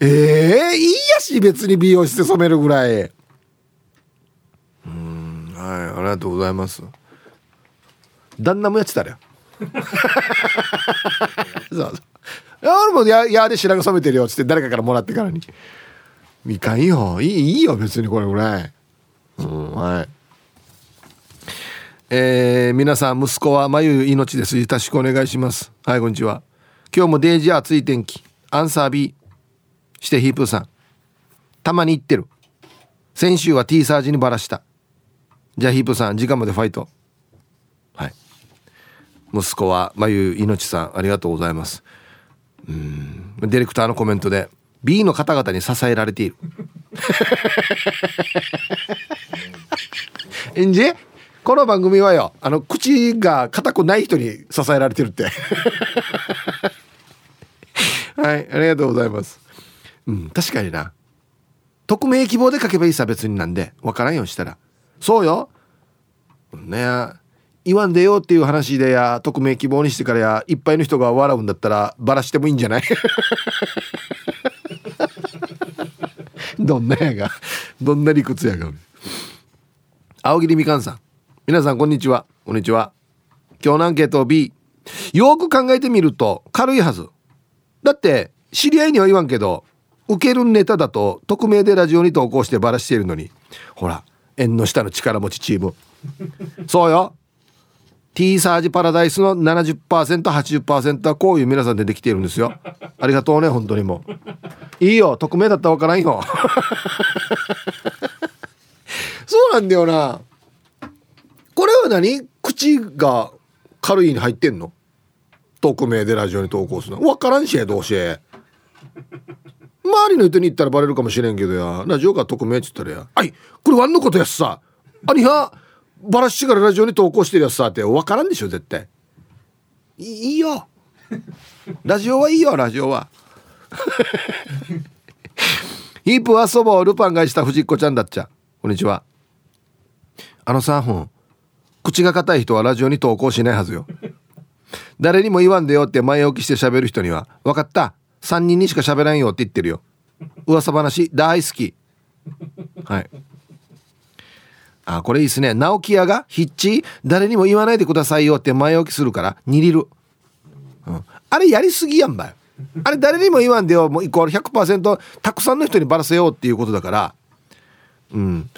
ええー、いいやし別に美容室で染めるぐらい。うんはいありがとうございます。旦那もやってたらよ そうそう。俺もややで白髪染めてるよっつって誰かからもらってからに。みかんよ。いいいいよ別にこれぐらい。うんはい。えー、皆さん息子は眉命です。よろしくお願いします。はいこんにちは。今日もデイジー暑い天気。アンサー B してヒープーさん。たまに言ってる。先週は T サージにバラした。じゃあヒープーさん時間までファイト。はい。息子は眉命さんありがとうございます。うん。ディレクターのコメントで B の方々に支えられている。えんじこの番組はよあの口が硬くない人に支えられてるって。はいありがとうございます。うん確かにな。匿名希望で書けばいいさ別になんで。分からんようにしたら。そうよ。ね。言わんでよっていう話でや匿名希望にしてからやいっぱいの人が笑うんだったらバラしてもいいんじゃない？どんなやが？どんな理屈やが？青桐みかんさん。皆さんこんにちは。こんにちは。今日のアンケート B よく考えてみると軽いはず。だって知り合いには言わんけど受けるネタだと匿名でラジオに投稿してバラしているのに。ほら縁の下の力持ちチーム。そうよ。T サージパラダイスの 70%80% はこういう皆さんでできているんですよ。ありがとうね本当にもう。いいよ匿名だったら分からんよ。そうなんだよな。これは何？口が軽いに入ってんの？匿名でラジオに投稿するの。分からんしどうし周りの人に言ったらバレるかもしれんけどや。ラジオが匿名っつったらや「はいこれワンのことやしさ。あにはバラしからラジオに投稿してるやつさって分からんでしょ絶対。いいよ。ラジオはいいよラジオは。ヒープはそばをルパンがした藤子ちゃんだっちゃ。こんにちは。あのさん口が硬い人はラジオに投稿しないはずよ。誰にも言わんでよって前置きして喋る人には分かった。3人にしか喋らんよって言ってるよ。噂話大好き。はい。あこれいいっすね。直木屋がヒッチ誰にも言わないでくださいよって前置きするから握りる、うん、あれやりすぎやんばよあれ誰にも言わんでよ。もうイコール100%たくさんの人にばらせようっていうことだから。うん。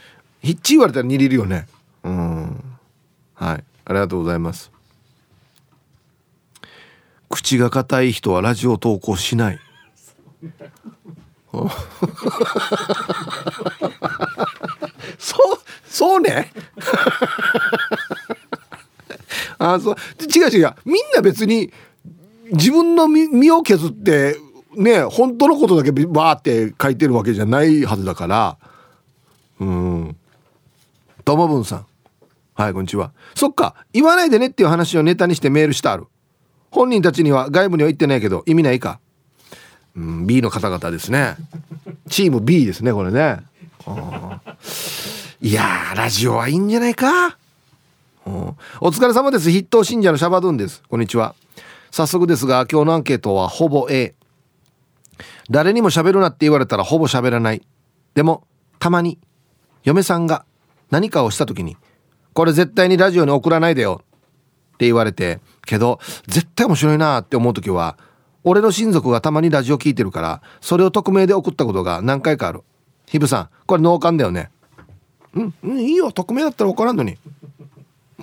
ヒッチ言われたら握るよね。うん。はい。ありがとうございます。口が硬い人はラジオ投稿しない。そう。そうね。あそう。違う違う。みんな別に自分の身を削ってね本当のことだけバーって書いてるわけじゃないはずだから。うん。ともぶんさん。はいこんにちは。そっか。言わないでねっていう話をネタにしてメールしてある。本人たちには外部には言ってないけど意味ないか。うん B の方々ですね。チーム B ですねこれね。いやラジオはいいんじゃないか？お疲れ様です。筆頭信者のシャバドゥンです。こんにちは。早速ですが今日のアンケートはほぼ A 誰にも喋るなって言われたらほぼ喋らない。でもたまに嫁さんが何かをした時にこれ絶対にラジオに送らないでよ。って言われてけど絶対面白いなって思う時は俺の親族がたまにラジオ聞いてるからそれを匿名で送ったことが何回かある。ヒブさんこれ脳幹だよね。うん、いいよ匿名だったら分からんのに。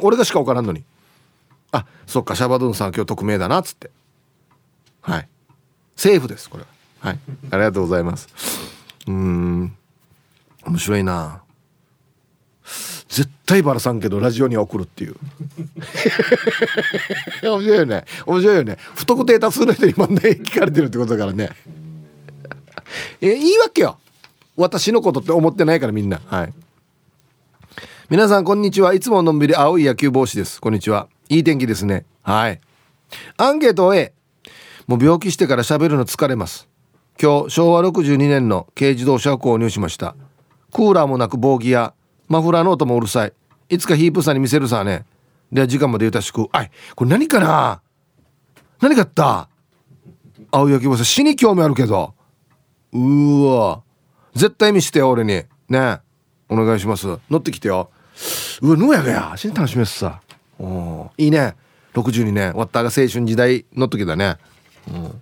俺がしか分からんのに。あそっかシャバドゥンさん今日匿名だなっつって。はい。セーフですこれは。い。ありがとうございます。うん。面白いな。絶対バラさんけどラジオには送るっていう。面白いよね。面白いよね。不特定多数の人に問題聞かれてるってことだからね。えいいわけよ。私のことって思ってないからみんな。はい。皆さんこんにちは。いつものんびり青い野球帽子です。こんにちは。いい天気ですね。はい。アンケート A もう病気してから喋るの疲れます。今日昭和62年の軽自動車を購入しました。クーラーもなく防ギアマフラーの音もうるさい。いつかヒープさんに見せるさね。では時間までゆたしく。あいこれ何かな？何かった？青焼き帽子死に興味あるけど。うわ。絶対見してよ俺に。ね。お願いします。乗ってきてよ。うわぬやがや。死に楽しみっさ。いいね。62年終わったが青春時代の時だね。うん。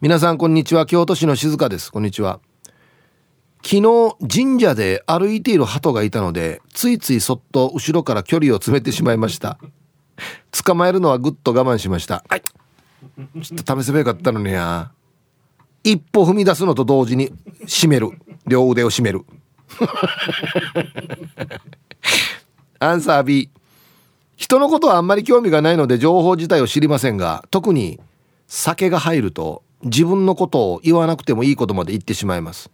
皆さんこんにちは。京都市の静香です。こんにちは。昨日神社で歩いている鳩がいたのでついついそっと後ろから距離を詰めてしまいました。捕まえるのはぐっと我慢しました。はい。ちょっと試せばよかったのにや。一歩踏み出すのと同時に締める。両腕を締める。アンサー B 人のことはあんまり興味がないので情報自体を知りませんが特に酒が入ると自分のことを言わなくてもいいことまで言ってしまいます。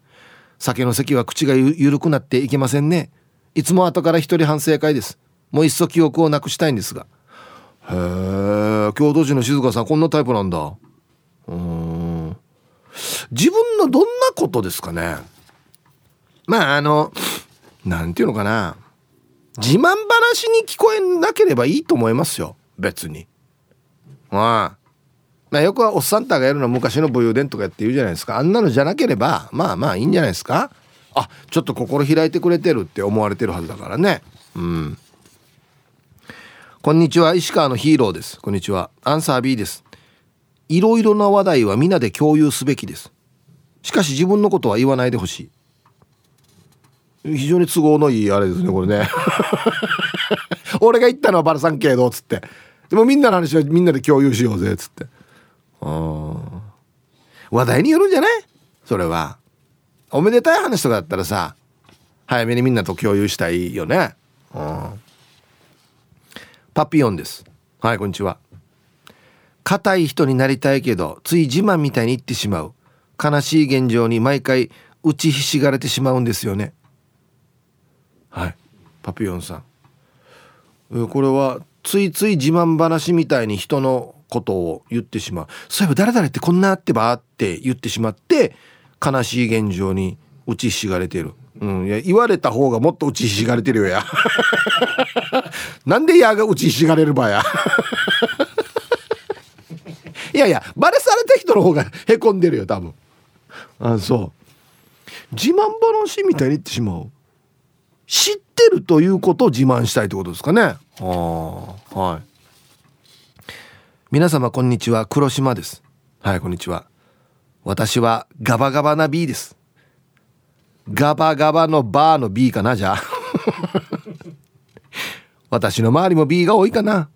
酒の席は口が緩くなっていけませんね。いつも後から一人反省会です。もういっそ記憶をなくしたいんですが。へえ京都市の静香さんこんなタイプなんだ。うん。自分のどんなことですかね。まああのなんていうのかな。自慢話に聞こえなければいいと思いますよ。別に。ああ。まあよくはおっさんたがやるの昔の武勇伝とかやって言うじゃないですか。あんなのじゃなければまあまあいいんじゃないですか。あちょっと心開いてくれてるって思われてるはずだからね。うん。こんにちは。石川のヒーローです。こんにちは。アンサー B です。いろいろな話題は皆で共有すべきです。しかし自分のことは言わないでほしい。非常に都合のいいあれですねこれね。俺が言ったのはバルサン系どっつって。でもみんなの話はみんなで共有しようぜっつって。話題によるんじゃない？それは。おめでたい話とかだったらさ早めにみんなと共有したいよね。パピヨンです。はいこんにちは。硬い人になりたいけどつい自慢みたいに言ってしまう。悲しい現状に毎回打ちひしがれてしまうんですよね。はい。パピヨンさん。これはついつい自慢話みたいに人のことを言ってしまう。そういえば誰々ってこんなあってばって言ってしまって悲しい現状に打ちひしがれてる、うん、いや言われた方がもっと打ちひしがれてるよや。なんでやが打ちひしがれるばや。いやいやバレされた人の方がへこんでるよ多分。あそう。自慢話みたいに言ってしまう。知ってるということを自慢したいってことですかね。あはい。皆様こんにちは。黒島です。はいこんにちは。私はガバガバな B です。ガバガバのバーの B かなじゃあ。私の周りも B が多いかな。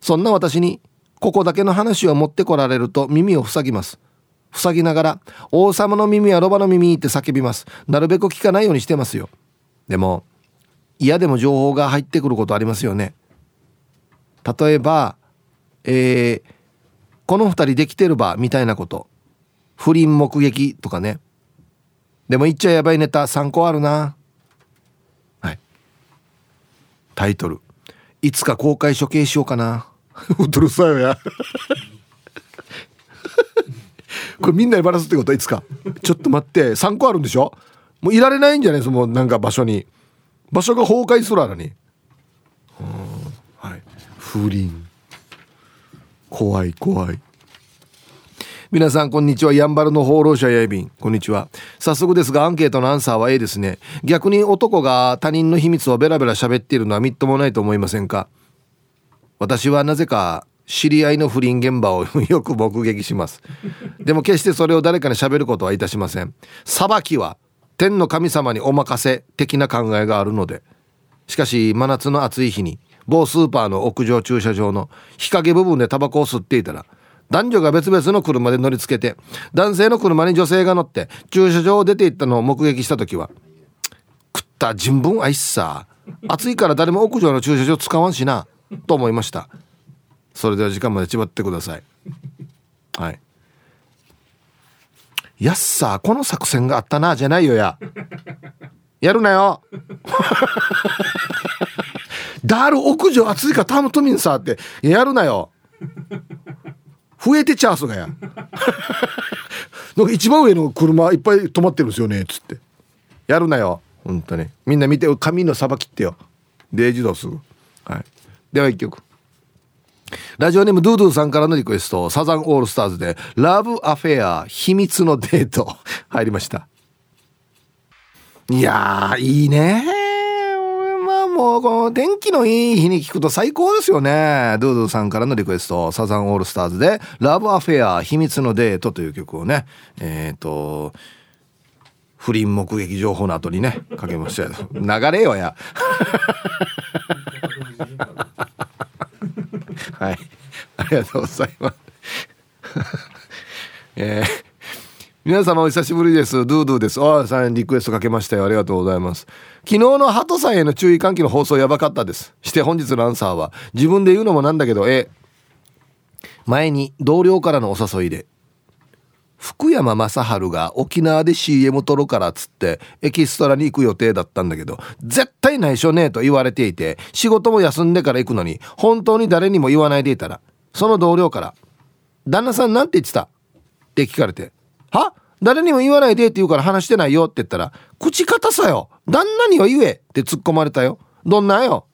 そんな私にここだけの話を持ってこられると耳を塞ぎます。塞ぎながら王様の耳はロバの耳って叫びます。なるべく聞かないようにしてますよでも嫌でも情報が入ってくることありますよね。例えばえー、この2人できてるばみたいなこと。不倫目撃とかね。でも言っちゃやばいネタ3個あるな。はい。タイトル。いつか公開処刑しようかな。うるさいよや。これみんなにバラすってことはいつか。ちょっと待って3個あるんでしょ？もういられないんじゃないそのなんか場所に。場所が崩壊するあらに。はい。不倫。怖い怖い。皆さんこんにちは。やんばるの放浪者やいびん。こんにちは。早速ですがアンケートのアンサーは A ですね。逆に男が他人の秘密をベラベラ喋っているのはみっともないと思いませんか？私はなぜか知り合いの不倫現場を よく目撃します。でも決してそれを誰かに喋ることはいたしません。裁きは天の神様にお任せ的な考えがあるので。しかし真夏の暑い日に某スーパーの屋上駐車場の日陰部分でタバコを吸っていたら男女が別々の車で乗り付けて男性の車に女性が乗って駐車場を出て行ったのを目撃した時は食った人文愛しさ暑いから誰も屋上の駐車場使わんしなと思いました。それでは時間までちばってください。はい。やっさこの作戦があったなじゃないよや。やるなよ。ダール屋上暑いからタームトミンさって。やるなよ。増えてチャースがや。なんか一番上の車いっぱい止まってるんですよねっつって。やるなよ。本当に。みんな見て髪のさばきってよ。デイジドすぐはい。では一曲。ラジオネームドゥドゥさんからのリクエストサザンオールスターズで LOVE AFFAIR 秘密のデート 入りました。いやいいね。まあもうこの天気のいい日に聞くと最高ですよね。ドゥドゥさんからのリクエストサザンオールスターズで LOVE AFFAIR 秘密のデートという曲をねえっ、ー、と不倫目撃情報の後にねかけましたよ流れよや。はい。ありがとうございます。えー、皆様お久しぶりです。ドゥドゥです。あさんリクエストかけましたよ。ありがとうございます。昨日のハトさんへの注意喚起の放送やばかったです。して本日のアンサーは自分で言うのもなんだけどえ前に同僚からのお誘いで。福山雅治が沖縄で CM 撮るからっつってエキストラに行く予定だったんだけど絶対内緒ねえと言われていて仕事も休んでから行くのに本当に誰にも言わないでいたらその同僚から「旦那さんなんて言ってた?」って聞かれて「は？誰にも言わないでって言うから話してないよ」って言ったら「口堅さよ。旦那には言え」って突っ込まれたよ。どんなよ？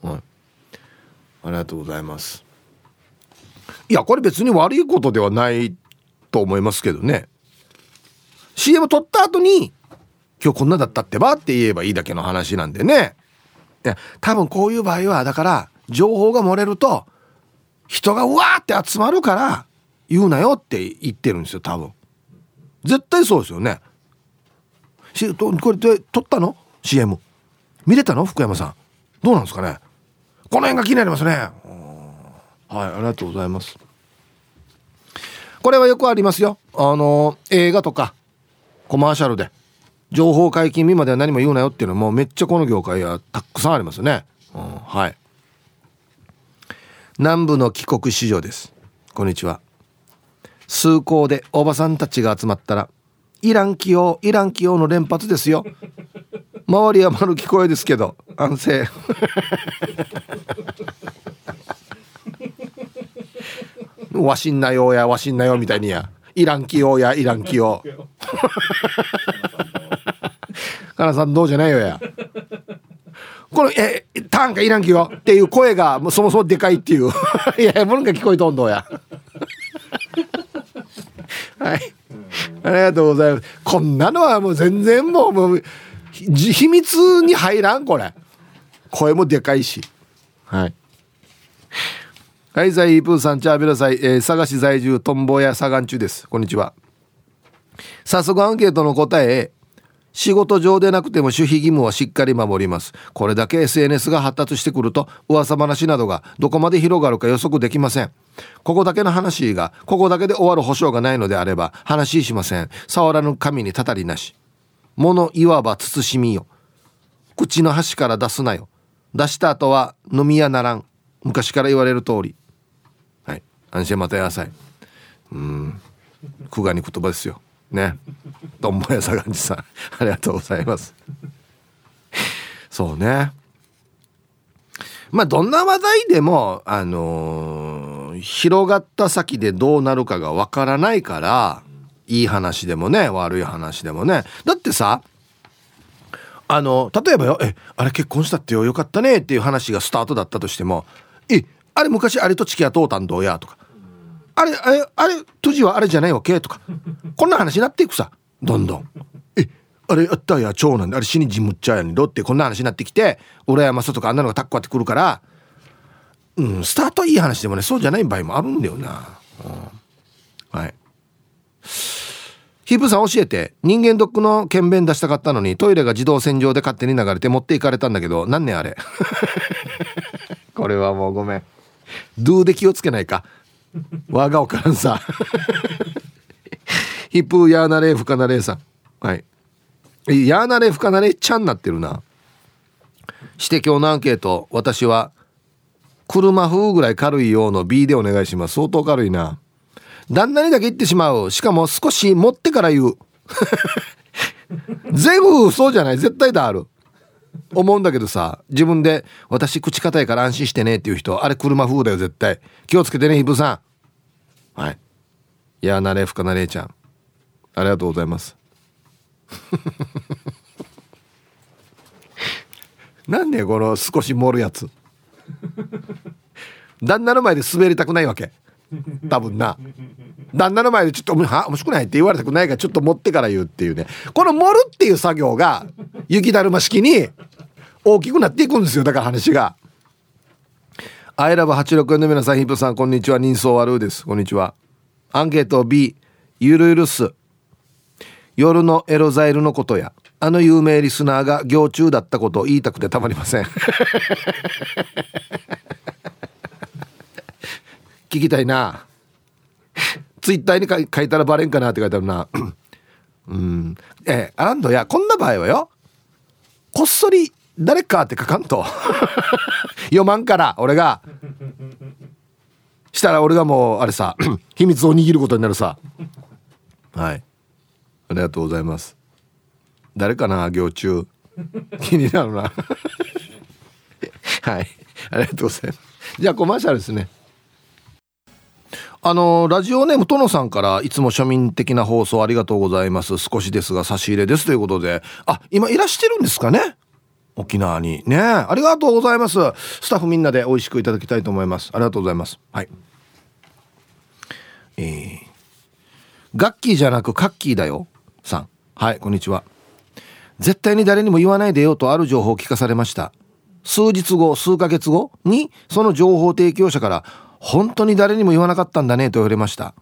はい。ありがとうございます。いやこれ別に悪いことではないってと思いますけどね。CM 撮った後に今日こんなだったってばって言えばいいだけの話なんでね。いや多分こういう場合はだから情報が漏れると人がうわーって集まるから言うなよって言ってるんですよ多分。絶対そうですよね。しこれで撮ったの？CM 見れたの？福山さん。どうなんですかね？この辺が気になりますね。はいありがとうございます。これはよくありますよ。あの映画とかコマーシャルで情報解禁日までは何も言うなよっていうのもめっちゃこの業界はたくさんありますね、うん、はい。南部の帰国子女です。こんにちは。数校でおばさんたちが集まったらイラン起用イラン起用の連発ですよ。周りは丸聞こえですけど安静。わしんなよやわしんなよみたいにや。いらんきよやいらんきよかなさんどうじゃないよや。このえターンかいらんきよっていう声がもうそもそもでかいっていう。いやものが聞こえとんどうや。はい。ありがとうございます。こんなのはもう全然もうもう秘密に入らんこれ。声もでかいし。はい。はいザイープーさんチャービラさい、えー、佐賀市在住トンボや左岸中です。こんにちは。早速アンケートの答え仕事上でなくても守秘義務はしっかり守ります。これだけ SNS が発達してくると噂話などがどこまで広がるか予測できません。ここだけの話がここだけで終わる保証がないのであれば話しません。触らぬ神にたたりなし。物いわば慎みよ。口の端から出すなよ。出した後は飲みやならん。昔から言われる通り。安心また野菜うん。久我に言葉ですよ。ね。どんぼやさがんじさん。ありがとうございます。そうね。まあどんな話題でもあのー、広がった先でどうなるかがわからないからいい話でもね悪い話でもね。だってさあの例えばよ「えあれ結婚したってよよかったね」っていう話がスタートだったとしても「えあれ昔あれと付き合とうたんどうやとか。あれあれあれトジはあれじゃないわけ？とか。こんな話になっていくさ。どんどん。えあれあったや長男。であれ死にじむっちゃやにろって。こんな話になってきて俺山里とかあんなのがタッコってくるから。うんスタートいい話でもねそうじゃない場合もあるんだよな、うん、はい。ヒープさん教えて。人間ドックの検便出したかったのにトイレが自動洗浄で勝手に流れて持っていかれたんだけど何年あれ。これはもうごめん。ドゥで気をつけないか。我がおかんさ ヒップーヤーナレーフカナレさん。はい。ヤーナレーフカナレちゃんなってるな。して今日のアンケート。私は車風ぐらい軽いようの B でお願いします。相当軽いな。旦那にだけ言ってしまう。しかも少し持ってから言う。全部そうじゃない。絶対だある。思うんだけどさ自分で「私口硬いから安心してね」っていう人あれ車風だよ絶対。気をつけてねヒブさん。はい。いやなれふかなれちゃん。ありがとうございます。なんでこの少し盛るやつ。旦那の前で滑りたくないわけ。多分な。旦那の前でちょっと「は面白くない?」って言われたくないからちょっと持ってから言うっていうね。この盛るっていう作業が雪だるま式に大きくなっていくんですよ。だから話が。アイラブ86円の皆さんヒップさんこんにちは。人相悪うです。こんにちは。アンケート B ゆるゆるす。夜のエロザイルのことや。あの有名リスナーが行中だったことを言いたくてたまりません。聞きたいな。ツイッターに書いたらバレんかなって書いてあるな。うん。えアランドやこんな場合はよこっそり誰かって書かんと。読まんから俺が。したら俺がもうあれさ 秘密を握ることになるさ。はい。ありがとうございます。誰かな行中。気になるな。はい。ありがとうございます。じゃあコマーシャルですね。あのラジオネームとのさんからいつも庶民的な放送ありがとうございます。少しですが差し入れです。ということで。あ今いらしてるんですかね？沖縄に。ねありがとうございます。スタッフみんなで美味しくいただきたいと思います。ありがとうございます。はい。えー、ガッキーじゃなくカッキーだよ。さん。はいこんにちは。絶対に誰にも言わないでよ。とある情報を聞かされました。数日後数ヶ月後にその情報提供者から本当に誰にも言わなかったんだねと言われました。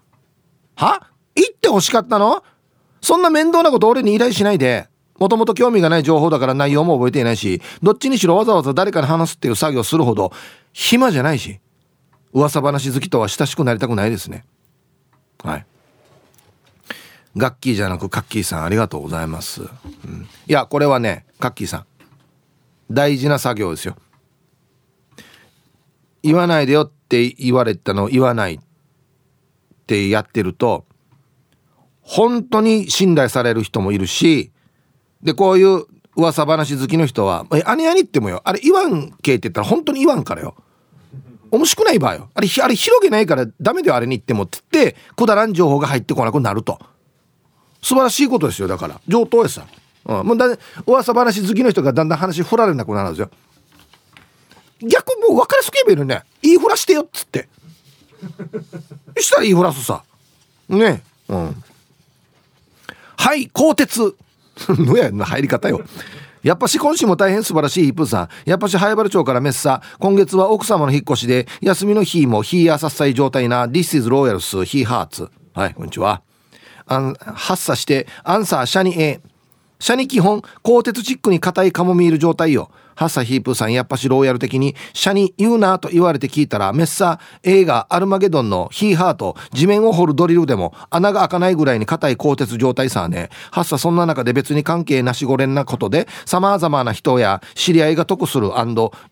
は？言って欲しかったの？そんな面倒なこと俺に依頼しないで。もともと興味がない情報だから内容も覚えていないしどっちにしろわざわざ誰かに話すっていう作業するほど暇じゃないし噂話好きとは親しくなりたくないですね。はい。ガッキーじゃなくカッキーさんありがとうございます、うん、いやこれはねカッキーさん。大事な作業ですよ。言わないでよっって言われたのを言わないってやってると本当に信頼される人もいるしでこういう噂話好きの人は「え兄兄ってもよ。あれ言わんけ」って言ったら本当に言わんからよ。面白くない場合よ。あれあれ広げないからダメだよあれに言ってもって言ってくだらん情報が入ってこなくなると。素晴らしいことですよだから。上等やさ、うん、もうだ噂話好きの人がだんだん話振られなくなるんですよ。逆もう分かりやすく言えばいいのね言いふらしてよっつって したら言いふらすさねうんはい鋼鉄 のやな入り方よやっぱし今週も大変素晴らしいヒップさん。やっぱし早原町からメッサ。今月は奥様の引っ越しで、休みの日もヒーアサッサイ状態な This is Royals ヒーハーツ。はい、こんにちは。あん発作して、アンサーシャニ A。シャニ基本、鋼鉄チックに硬いカモミール状態よ。ハッサヒープさんやっぱしローヤル的に、シャニ言うなと言われて聞いたら、メッサ映画アルマゲドンのヒーハート、地面を掘るドリルでも穴が開かないぐらいに硬い鋼鉄状態さね。ハッサそんな中で別に関係なしごれんなことで、様々な人や知り合いが得する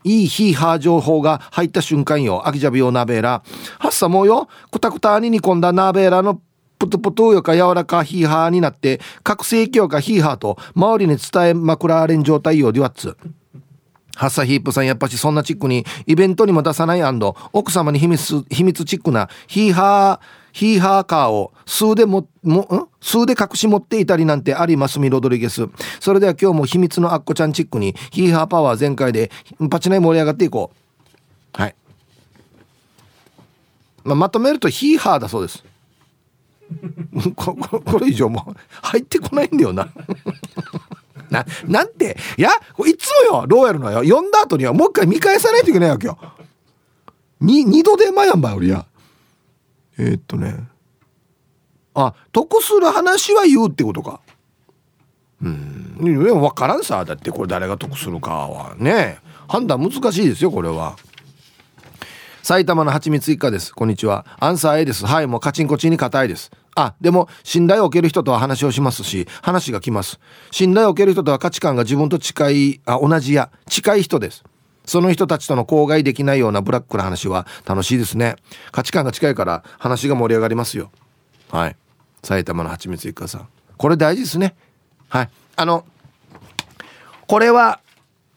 いいヒーハー情報が入った瞬間よ。アキジャビオナベーラ。ハッサもうよ、くたくたに煮込んだナベーラのプトプトよか柔らかヒーハーになって、覚醒鏡かヒーハーと周りに伝えまくられん状態よ、デュワッツ。ハッサヒープさんやっぱしそんなチックにイベントにも出さない奥様に秘密秘密チックなヒーハーヒーハーカーを数でもも数で隠し持っていたりなんてありますミロドリゲス。それでは今日も秘密のアッコちゃんチックにヒーハーパワー全開でパチナイ盛り上がっていこう。はい、まあ、まとめるとヒーハーだそうです。ここれ以上も入ってこないんだよな。な、なんていや、いつもよ、どうやるのよ、読んだ後にはもう一回見返さないといけないわけよ。に、二度でまやんば、俺や。えー、っとね。あ、得する話は言うってことか。うん。わからんさ。だってこれ誰が得するかはね。判断難しいですよ、これは。埼玉の蜂蜜一家です。こんにちは。アンサー A です。はいもうカチンコチンに硬いです。あでも信頼を受ける人とは話をしますし話が来ます。信頼を受ける人とは価値観が自分と近いあ同じや近い人です。その人たちとの口外できないようなブラックな話は楽しいですね。価値観が近いから話が盛り上がりますよ。はい。埼玉の蜂蜜一家さん。これ大事ですね。はい。あのこれは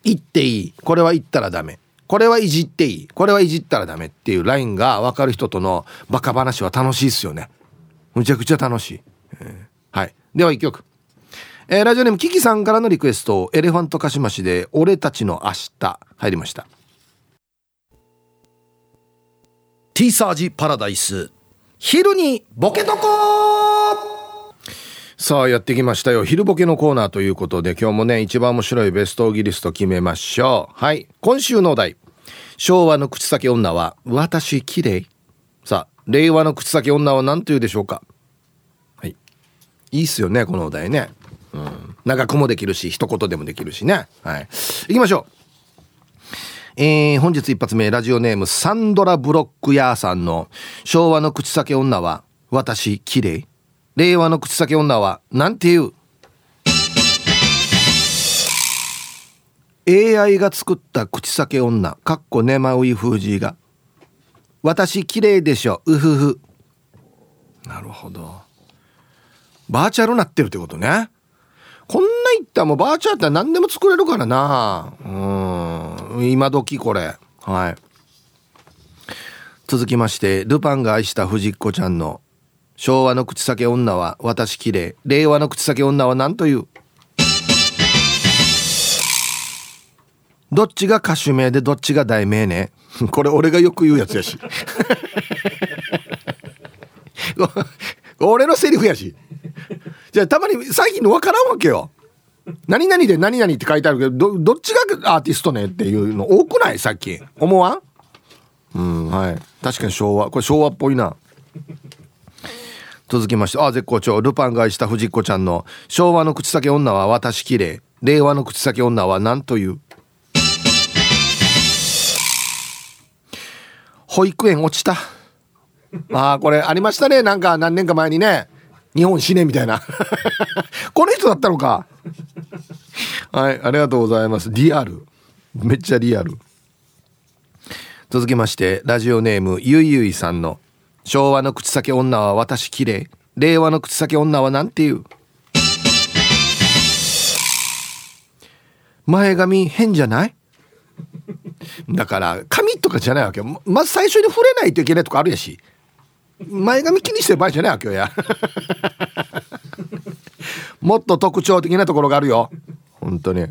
言っていい。これは言ったらダメ。これはいじっていい。これはいじったらダメっていうラインが分かる人とのバカ話は楽しいですよね。むちゃくちゃ楽しい、えー、はい。では一曲。えー、ラジオネームキキさんからのリクエストエレファントカシマシで俺たちの明日。入りました。ティーサージパラダイス。昼にボケとこさあやってきましたよ。昼ボケのコーナーということで今日もね一番面白いベストギリスト決めましょう。はい。今週のお題。昭和の口先女は私綺麗。さあ令和の口先女は何というでしょうか。はい。いいっすよねこのお題ね。うん。長くもできるし一言でもできるしね。はい。行きましょう。えー、本日一発目ラジオネームサンドラ・ブロックヤーさんの昭和の口先女は私綺麗。令和の口先女はなんていう？AI が作った口先女かっこねまうい封じが。私綺麗でしょうふふ。なるほど。バーチャルなってるってことね。こんな言ったらもうバーチャルって何でも作れるからな。うん。今時これ。はい。続きましてルパンが愛した藤子ちゃんの昭和の口先女は私綺麗令和の口先女は何という？どっちが歌手名でどっちが題名ね？これ俺がよく言うやつやし。俺のセリフやし。じゃあたまに最近の分からんわけよ。何々で何々って書いてあるけどどどっちがアーティストねっていうの多くない？さっき思わん？うんはい。確かに昭和。これ昭和っぽいな。続きましてあ絶好調。ルパンが愛した藤子ちゃんの昭和の口先女は私綺麗。令和の口先女は何という。保育園落ちた。ああこれありましたね。なんか何年か前にね。日本死ねみたいな。この人だったのか。はいありがとうございます。リアル。めっちゃリアル。続きましてラジオネームゆいゆいさんの昭和の口先女は私綺麗。令和の口先女はなんていう？前髪変じゃない？だから髪とかじゃないわけよ。まず最初に触れないといけないとこあるやし。前髪気にしてる場合じゃないわけよや。もっと特徴的なところがあるよ。本当に。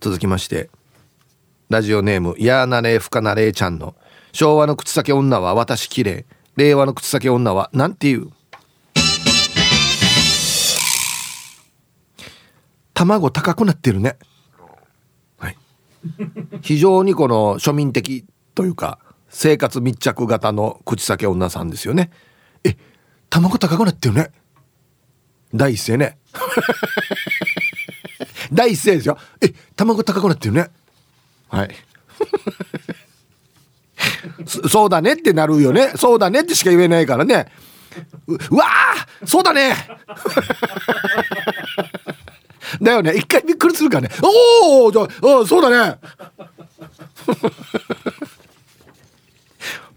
続きまして。ラジオネームやーなれふかなれちゃんの。昭和の口先女は私綺麗。令和の口先女はなんていう？卵高くなってるね。はい。非常にこの庶民的というか生活密着型の口先女さんですよね。え卵高くなってるね。第一声ね。第一声ですよ。え卵高くなってるね。はい。そうだねってなるよね。そうだねってしか言えないからね。うわーそうだね。だよね。一回びっくりするからね。おおじゃあそうだね。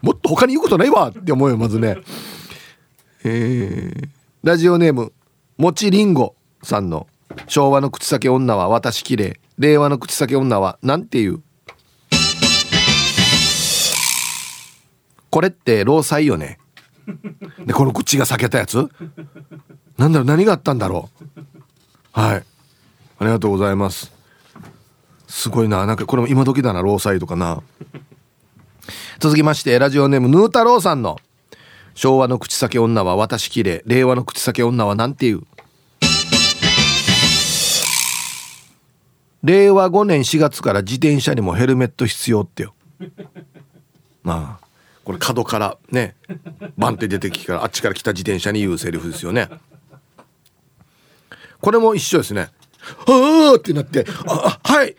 もっと他に言うことないわって思うよまずね。えー、ラジオネームもちりんごさんの昭和の口先女は私綺麗令和の口先女はなんていう？これって労災よね。でこの口が裂けたやつ？なんだろう何があったんだろう？はい。ありがとうございます。すごいな。なんかこれも今時だな労災とかな。続きましてラジオネームヌー太郎さんの。昭和の口先女は私綺麗令和の口先女はなんていう？令和5年4月から自転車にもヘルメット必要ってよ。まあ。これ角からねバンって出てきからあっちから来た自転車に言うセリフですよね。これも一緒ですね「はあ」ってなって「あはい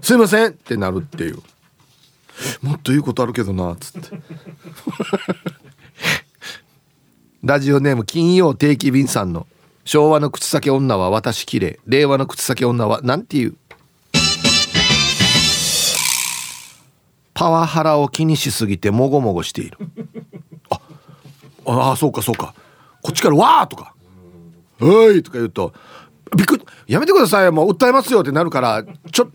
すいません」ってなるっていう。もっと言うことあるけどなっつって。ラジオネーム金曜定期便さんの昭和の口先女は私綺麗令和の口先女はなんていうパワハラを気にしすぎてもごもごしている。ああそうかそうか。こっちから「わー!」とか「はい!」とか言うと「びっくり。やめてくださいもう訴えますよ」ってなるからちょ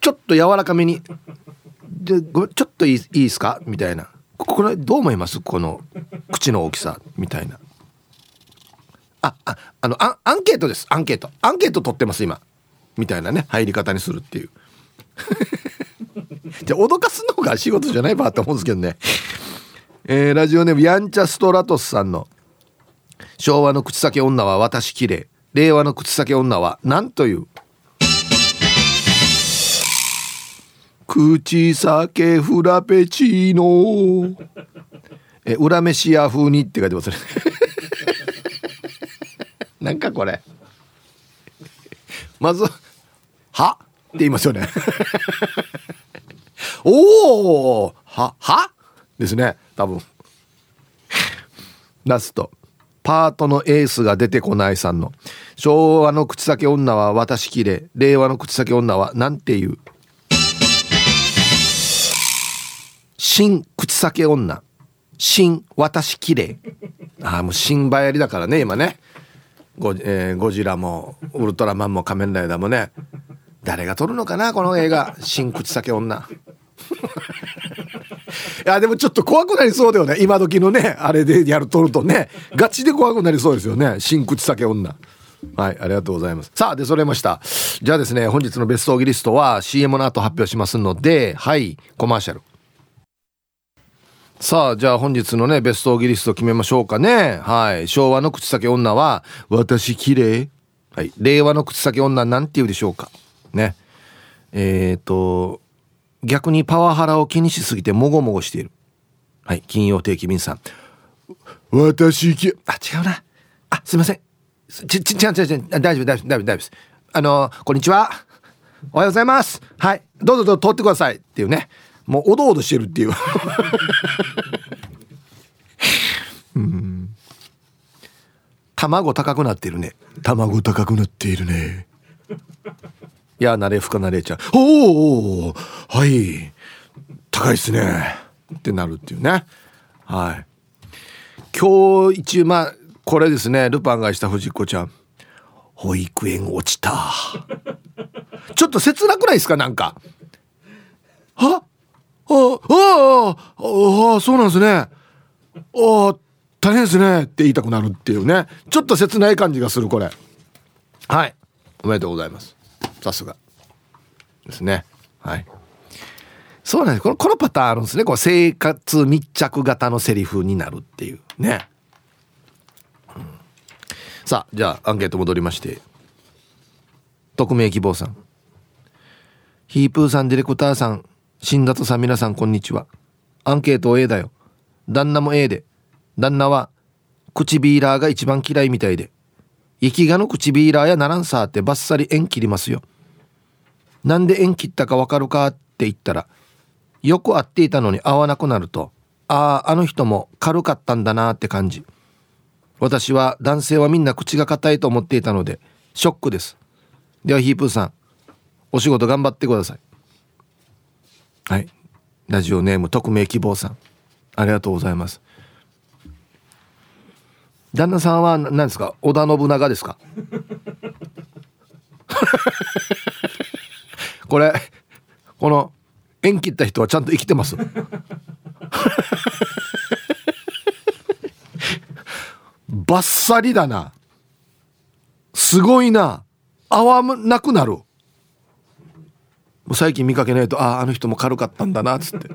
ちょっと柔らかめに「でごちょっといいいいですか?」みたいな「これどう思います？この口の大きさ」みたいな。あああのアアンケートです。アンケート。アンケート取ってます今。みたいなね。入り方にするっていう。じゃ脅かすのが仕事じゃないばって思うんですけどね。えー、ラジオネームやんちゃストラトスさんの「昭和の口先女は私綺麗。令和の口先女は何という」口酒フラペチーノ。え裏飯屋風にって書いてますね。なんかこれ。まず「は?」って言いますよね。おおはは？ですね多分。ラスト。パートのエースが出てこないさんの。昭和の口先女は私きれ令和の口先女はなんていう？新口先女。新私きれ。ああもう新バヤりだからね今ね。ゴ,、えー、ゴジラもウルトラマンも仮面ライダーもね。誰が撮るのかなこの映画。新口先女。いやでもちょっと怖くなりそうだよね。今時のねあれでやるとるとね。ガチで怖くなりそうですよね。新口酒女。はいありがとうございます。さあでそれました。じゃあですね本日のベストオギリストは CM の後発表しますのではいコマーシャル。さあじゃあ本日のねベストオギリスト決めましょうかね。はい昭和の口先女は私綺麗。はい令和の口先女なんて言うでしょうか。ね。えっ、ー、と逆にパワハラを気にしすぎてもごもごしている。はい金曜定期便さん。私きあ違うな。あすいません。ちち違う違う違う大丈夫大丈夫大丈夫大丈夫です。あのこんにちは。おはようございます。はい。どうぞどうぞ通ってください。っていうね。もうおどおどしてるっていう。うん。卵高くなってるね。卵高くなっているね。いやなれふかなれちゃう。おおはい高いっすね。ってなるっていうね。はい。今日一まあこれですね。ルパンがした藤子ちゃん。保育園落ちた。ちょっと切なくないですかなんか？は？ああああそうなんですね。ああ大変ですね。って言いたくなるっていうね。ちょっと切ない感じがするこれ。はい。おめでとうございます。さすが。ですね。はい。そうなんです。このこのパターンあるんですね。こう生活密着型のセリフになるっていう。ね、さあじゃあアンケート戻りまして。匿名希望さん。ヒープーさんディレクターさん。新里さん皆さんこんにちは。アンケート A だよ。旦那も A で。旦那は口ビーラーが一番嫌いみたいで。生きがの口ビーラーやならんさってバッサリ縁切りますよ。なんで縁切ったかわかるかって言ったらよく会っていたのに会わなくなるとあああの人も軽かったんだなって感じ。私は男性はみんな口が硬いと思っていたのでショックです。ではヒープーさんお仕事頑張ってください。はい。ラジオネーム匿名希望さん。ありがとうございます。旦那さんは何ですか？織田信長ですか？これこの縁切った人はちゃんと生きてます。バッサリだな。すごいな。合わなくなる。最近見かけないとあああの人も軽かったんだなっつって。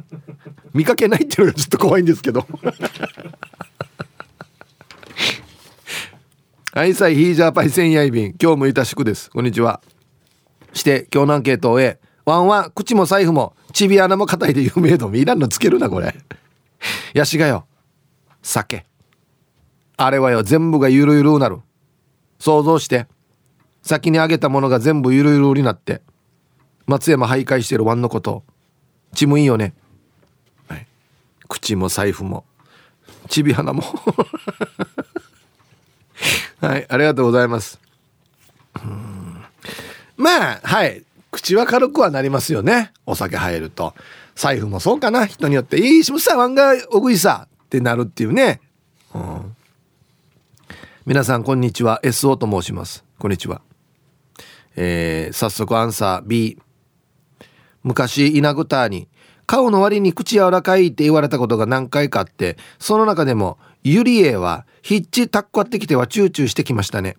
見かけないっていうのがちょっと怖いんですけどはいさいヒージャーパイセンヤイビン。今日もいたしくです。こんにちは。して今日のアンケートを終えワンワン口も財布もちび穴も硬いで有名度いらんのつけるなこれ。やしがよ。酒。あれはよ。全部がゆるゆるなる。想像して。先にあげたものが全部ゆるゆるになって。松山徘徊してるワンのこと。ちむいいよね。口も財布も。ちび花も。はいありがとうございます。まあはい。口は軽くはなりますよね。お酒入ると。財布もそうかな。人によって「いいしむさわんがおぐいさ」ってなるっていうね、うん、皆さんこんにちは。SO と申します。こんにちは。えー、早速アンサー B 昔稲タに顔の割に口柔らかいって言われたことが何回かあってその中でもユリエはヒッチタッコってきてはチューチューしてきましたね。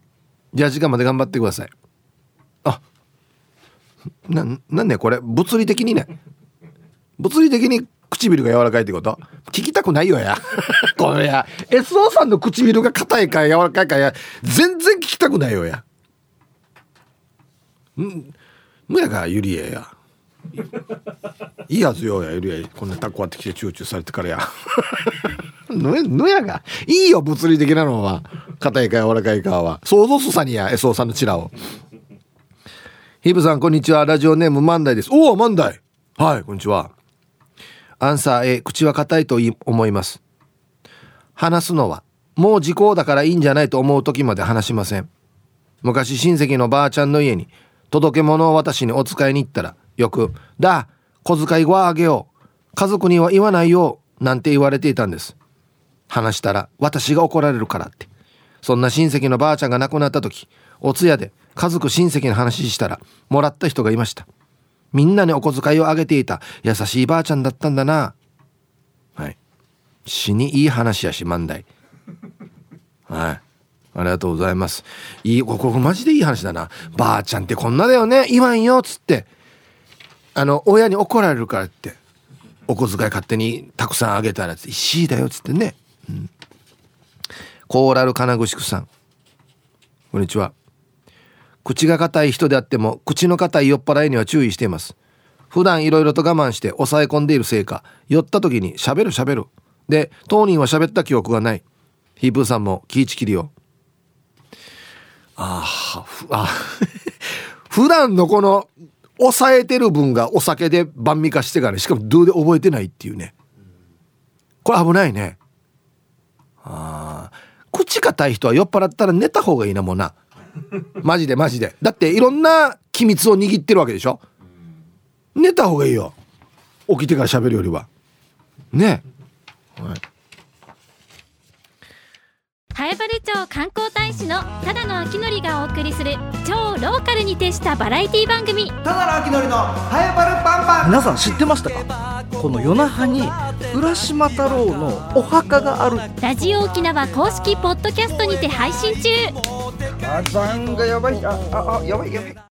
じゃあ時間まで頑張ってください。あななんねこれ。物理的にね。物理的に唇が柔らかいってこと？聞きたくないよや。これや。SO さんの唇が硬いか柔らかいかや。全然聞きたくないよや。ん？むやがゆりえや。いいやつよやゆりえこんなタッコってきてチューチューされてからや。ぬぬやがいいよ物理的なのは硬いか柔らかいかは。想像すさにや SO さんのチラを。ヒブさんこんにちは。ラジオネーム万代です。おお万代。はいこんにちは。アンサー A 口は硬いと思います。話すのはもう時効だからいいんじゃないと思う時まで話しません。昔親戚のばあちゃんの家に届け物を私にお使いに行ったらよく「だ小遣いはあげよう。家族には言わないよ」なんて言われていたんです。話したら私が怒られるからって。そんな親戚のばあちゃんが亡くなった時お通夜で家族親戚の話したらもらった人がいました。みんなにお小遣いをあげていた優しいばあちゃんだったんだな。はい。死にいい話やし万代。はい。ありがとうございます。いい、ここマジでいい話だな。ばあちゃんってこんなだよね。言わんよっ、つって。あの、親に怒られるからって。お小遣い勝手にたくさんあげたら、石だよ、っつってね。うん。コーラル金具宿さん。こんにちは。口が硬い人であっても、口の硬い酔っ払いには注意しています。普段いろいろと我慢して抑え込んでいるせいか、酔った時に喋る喋る。で、当人は喋った記憶がない。ヒープーさんも気ぃちきりよ。ああ 普段のこの抑えてる分がお酒で晩味化してからしかもドゥで覚えてないっていうね。これ危ないね。ああ口硬い人は酔っ払ったら寝た方がいいなもんな。マジでマジで。だっていろんな機密を握ってるわけでしょ。寝た方がいいよ。起きてから喋るよりは。ね。はい南風原町観光大使のただの秋のりがお送りする超ローカルに徹したバラエティ番組。ただの秋のりの早原パンパン。皆さん知ってましたか？この夜那覇に浦島太郎のお墓がある。ラジオ沖縄公式ポッドキャストにて配信中。火山がやばい。あああやばいやばい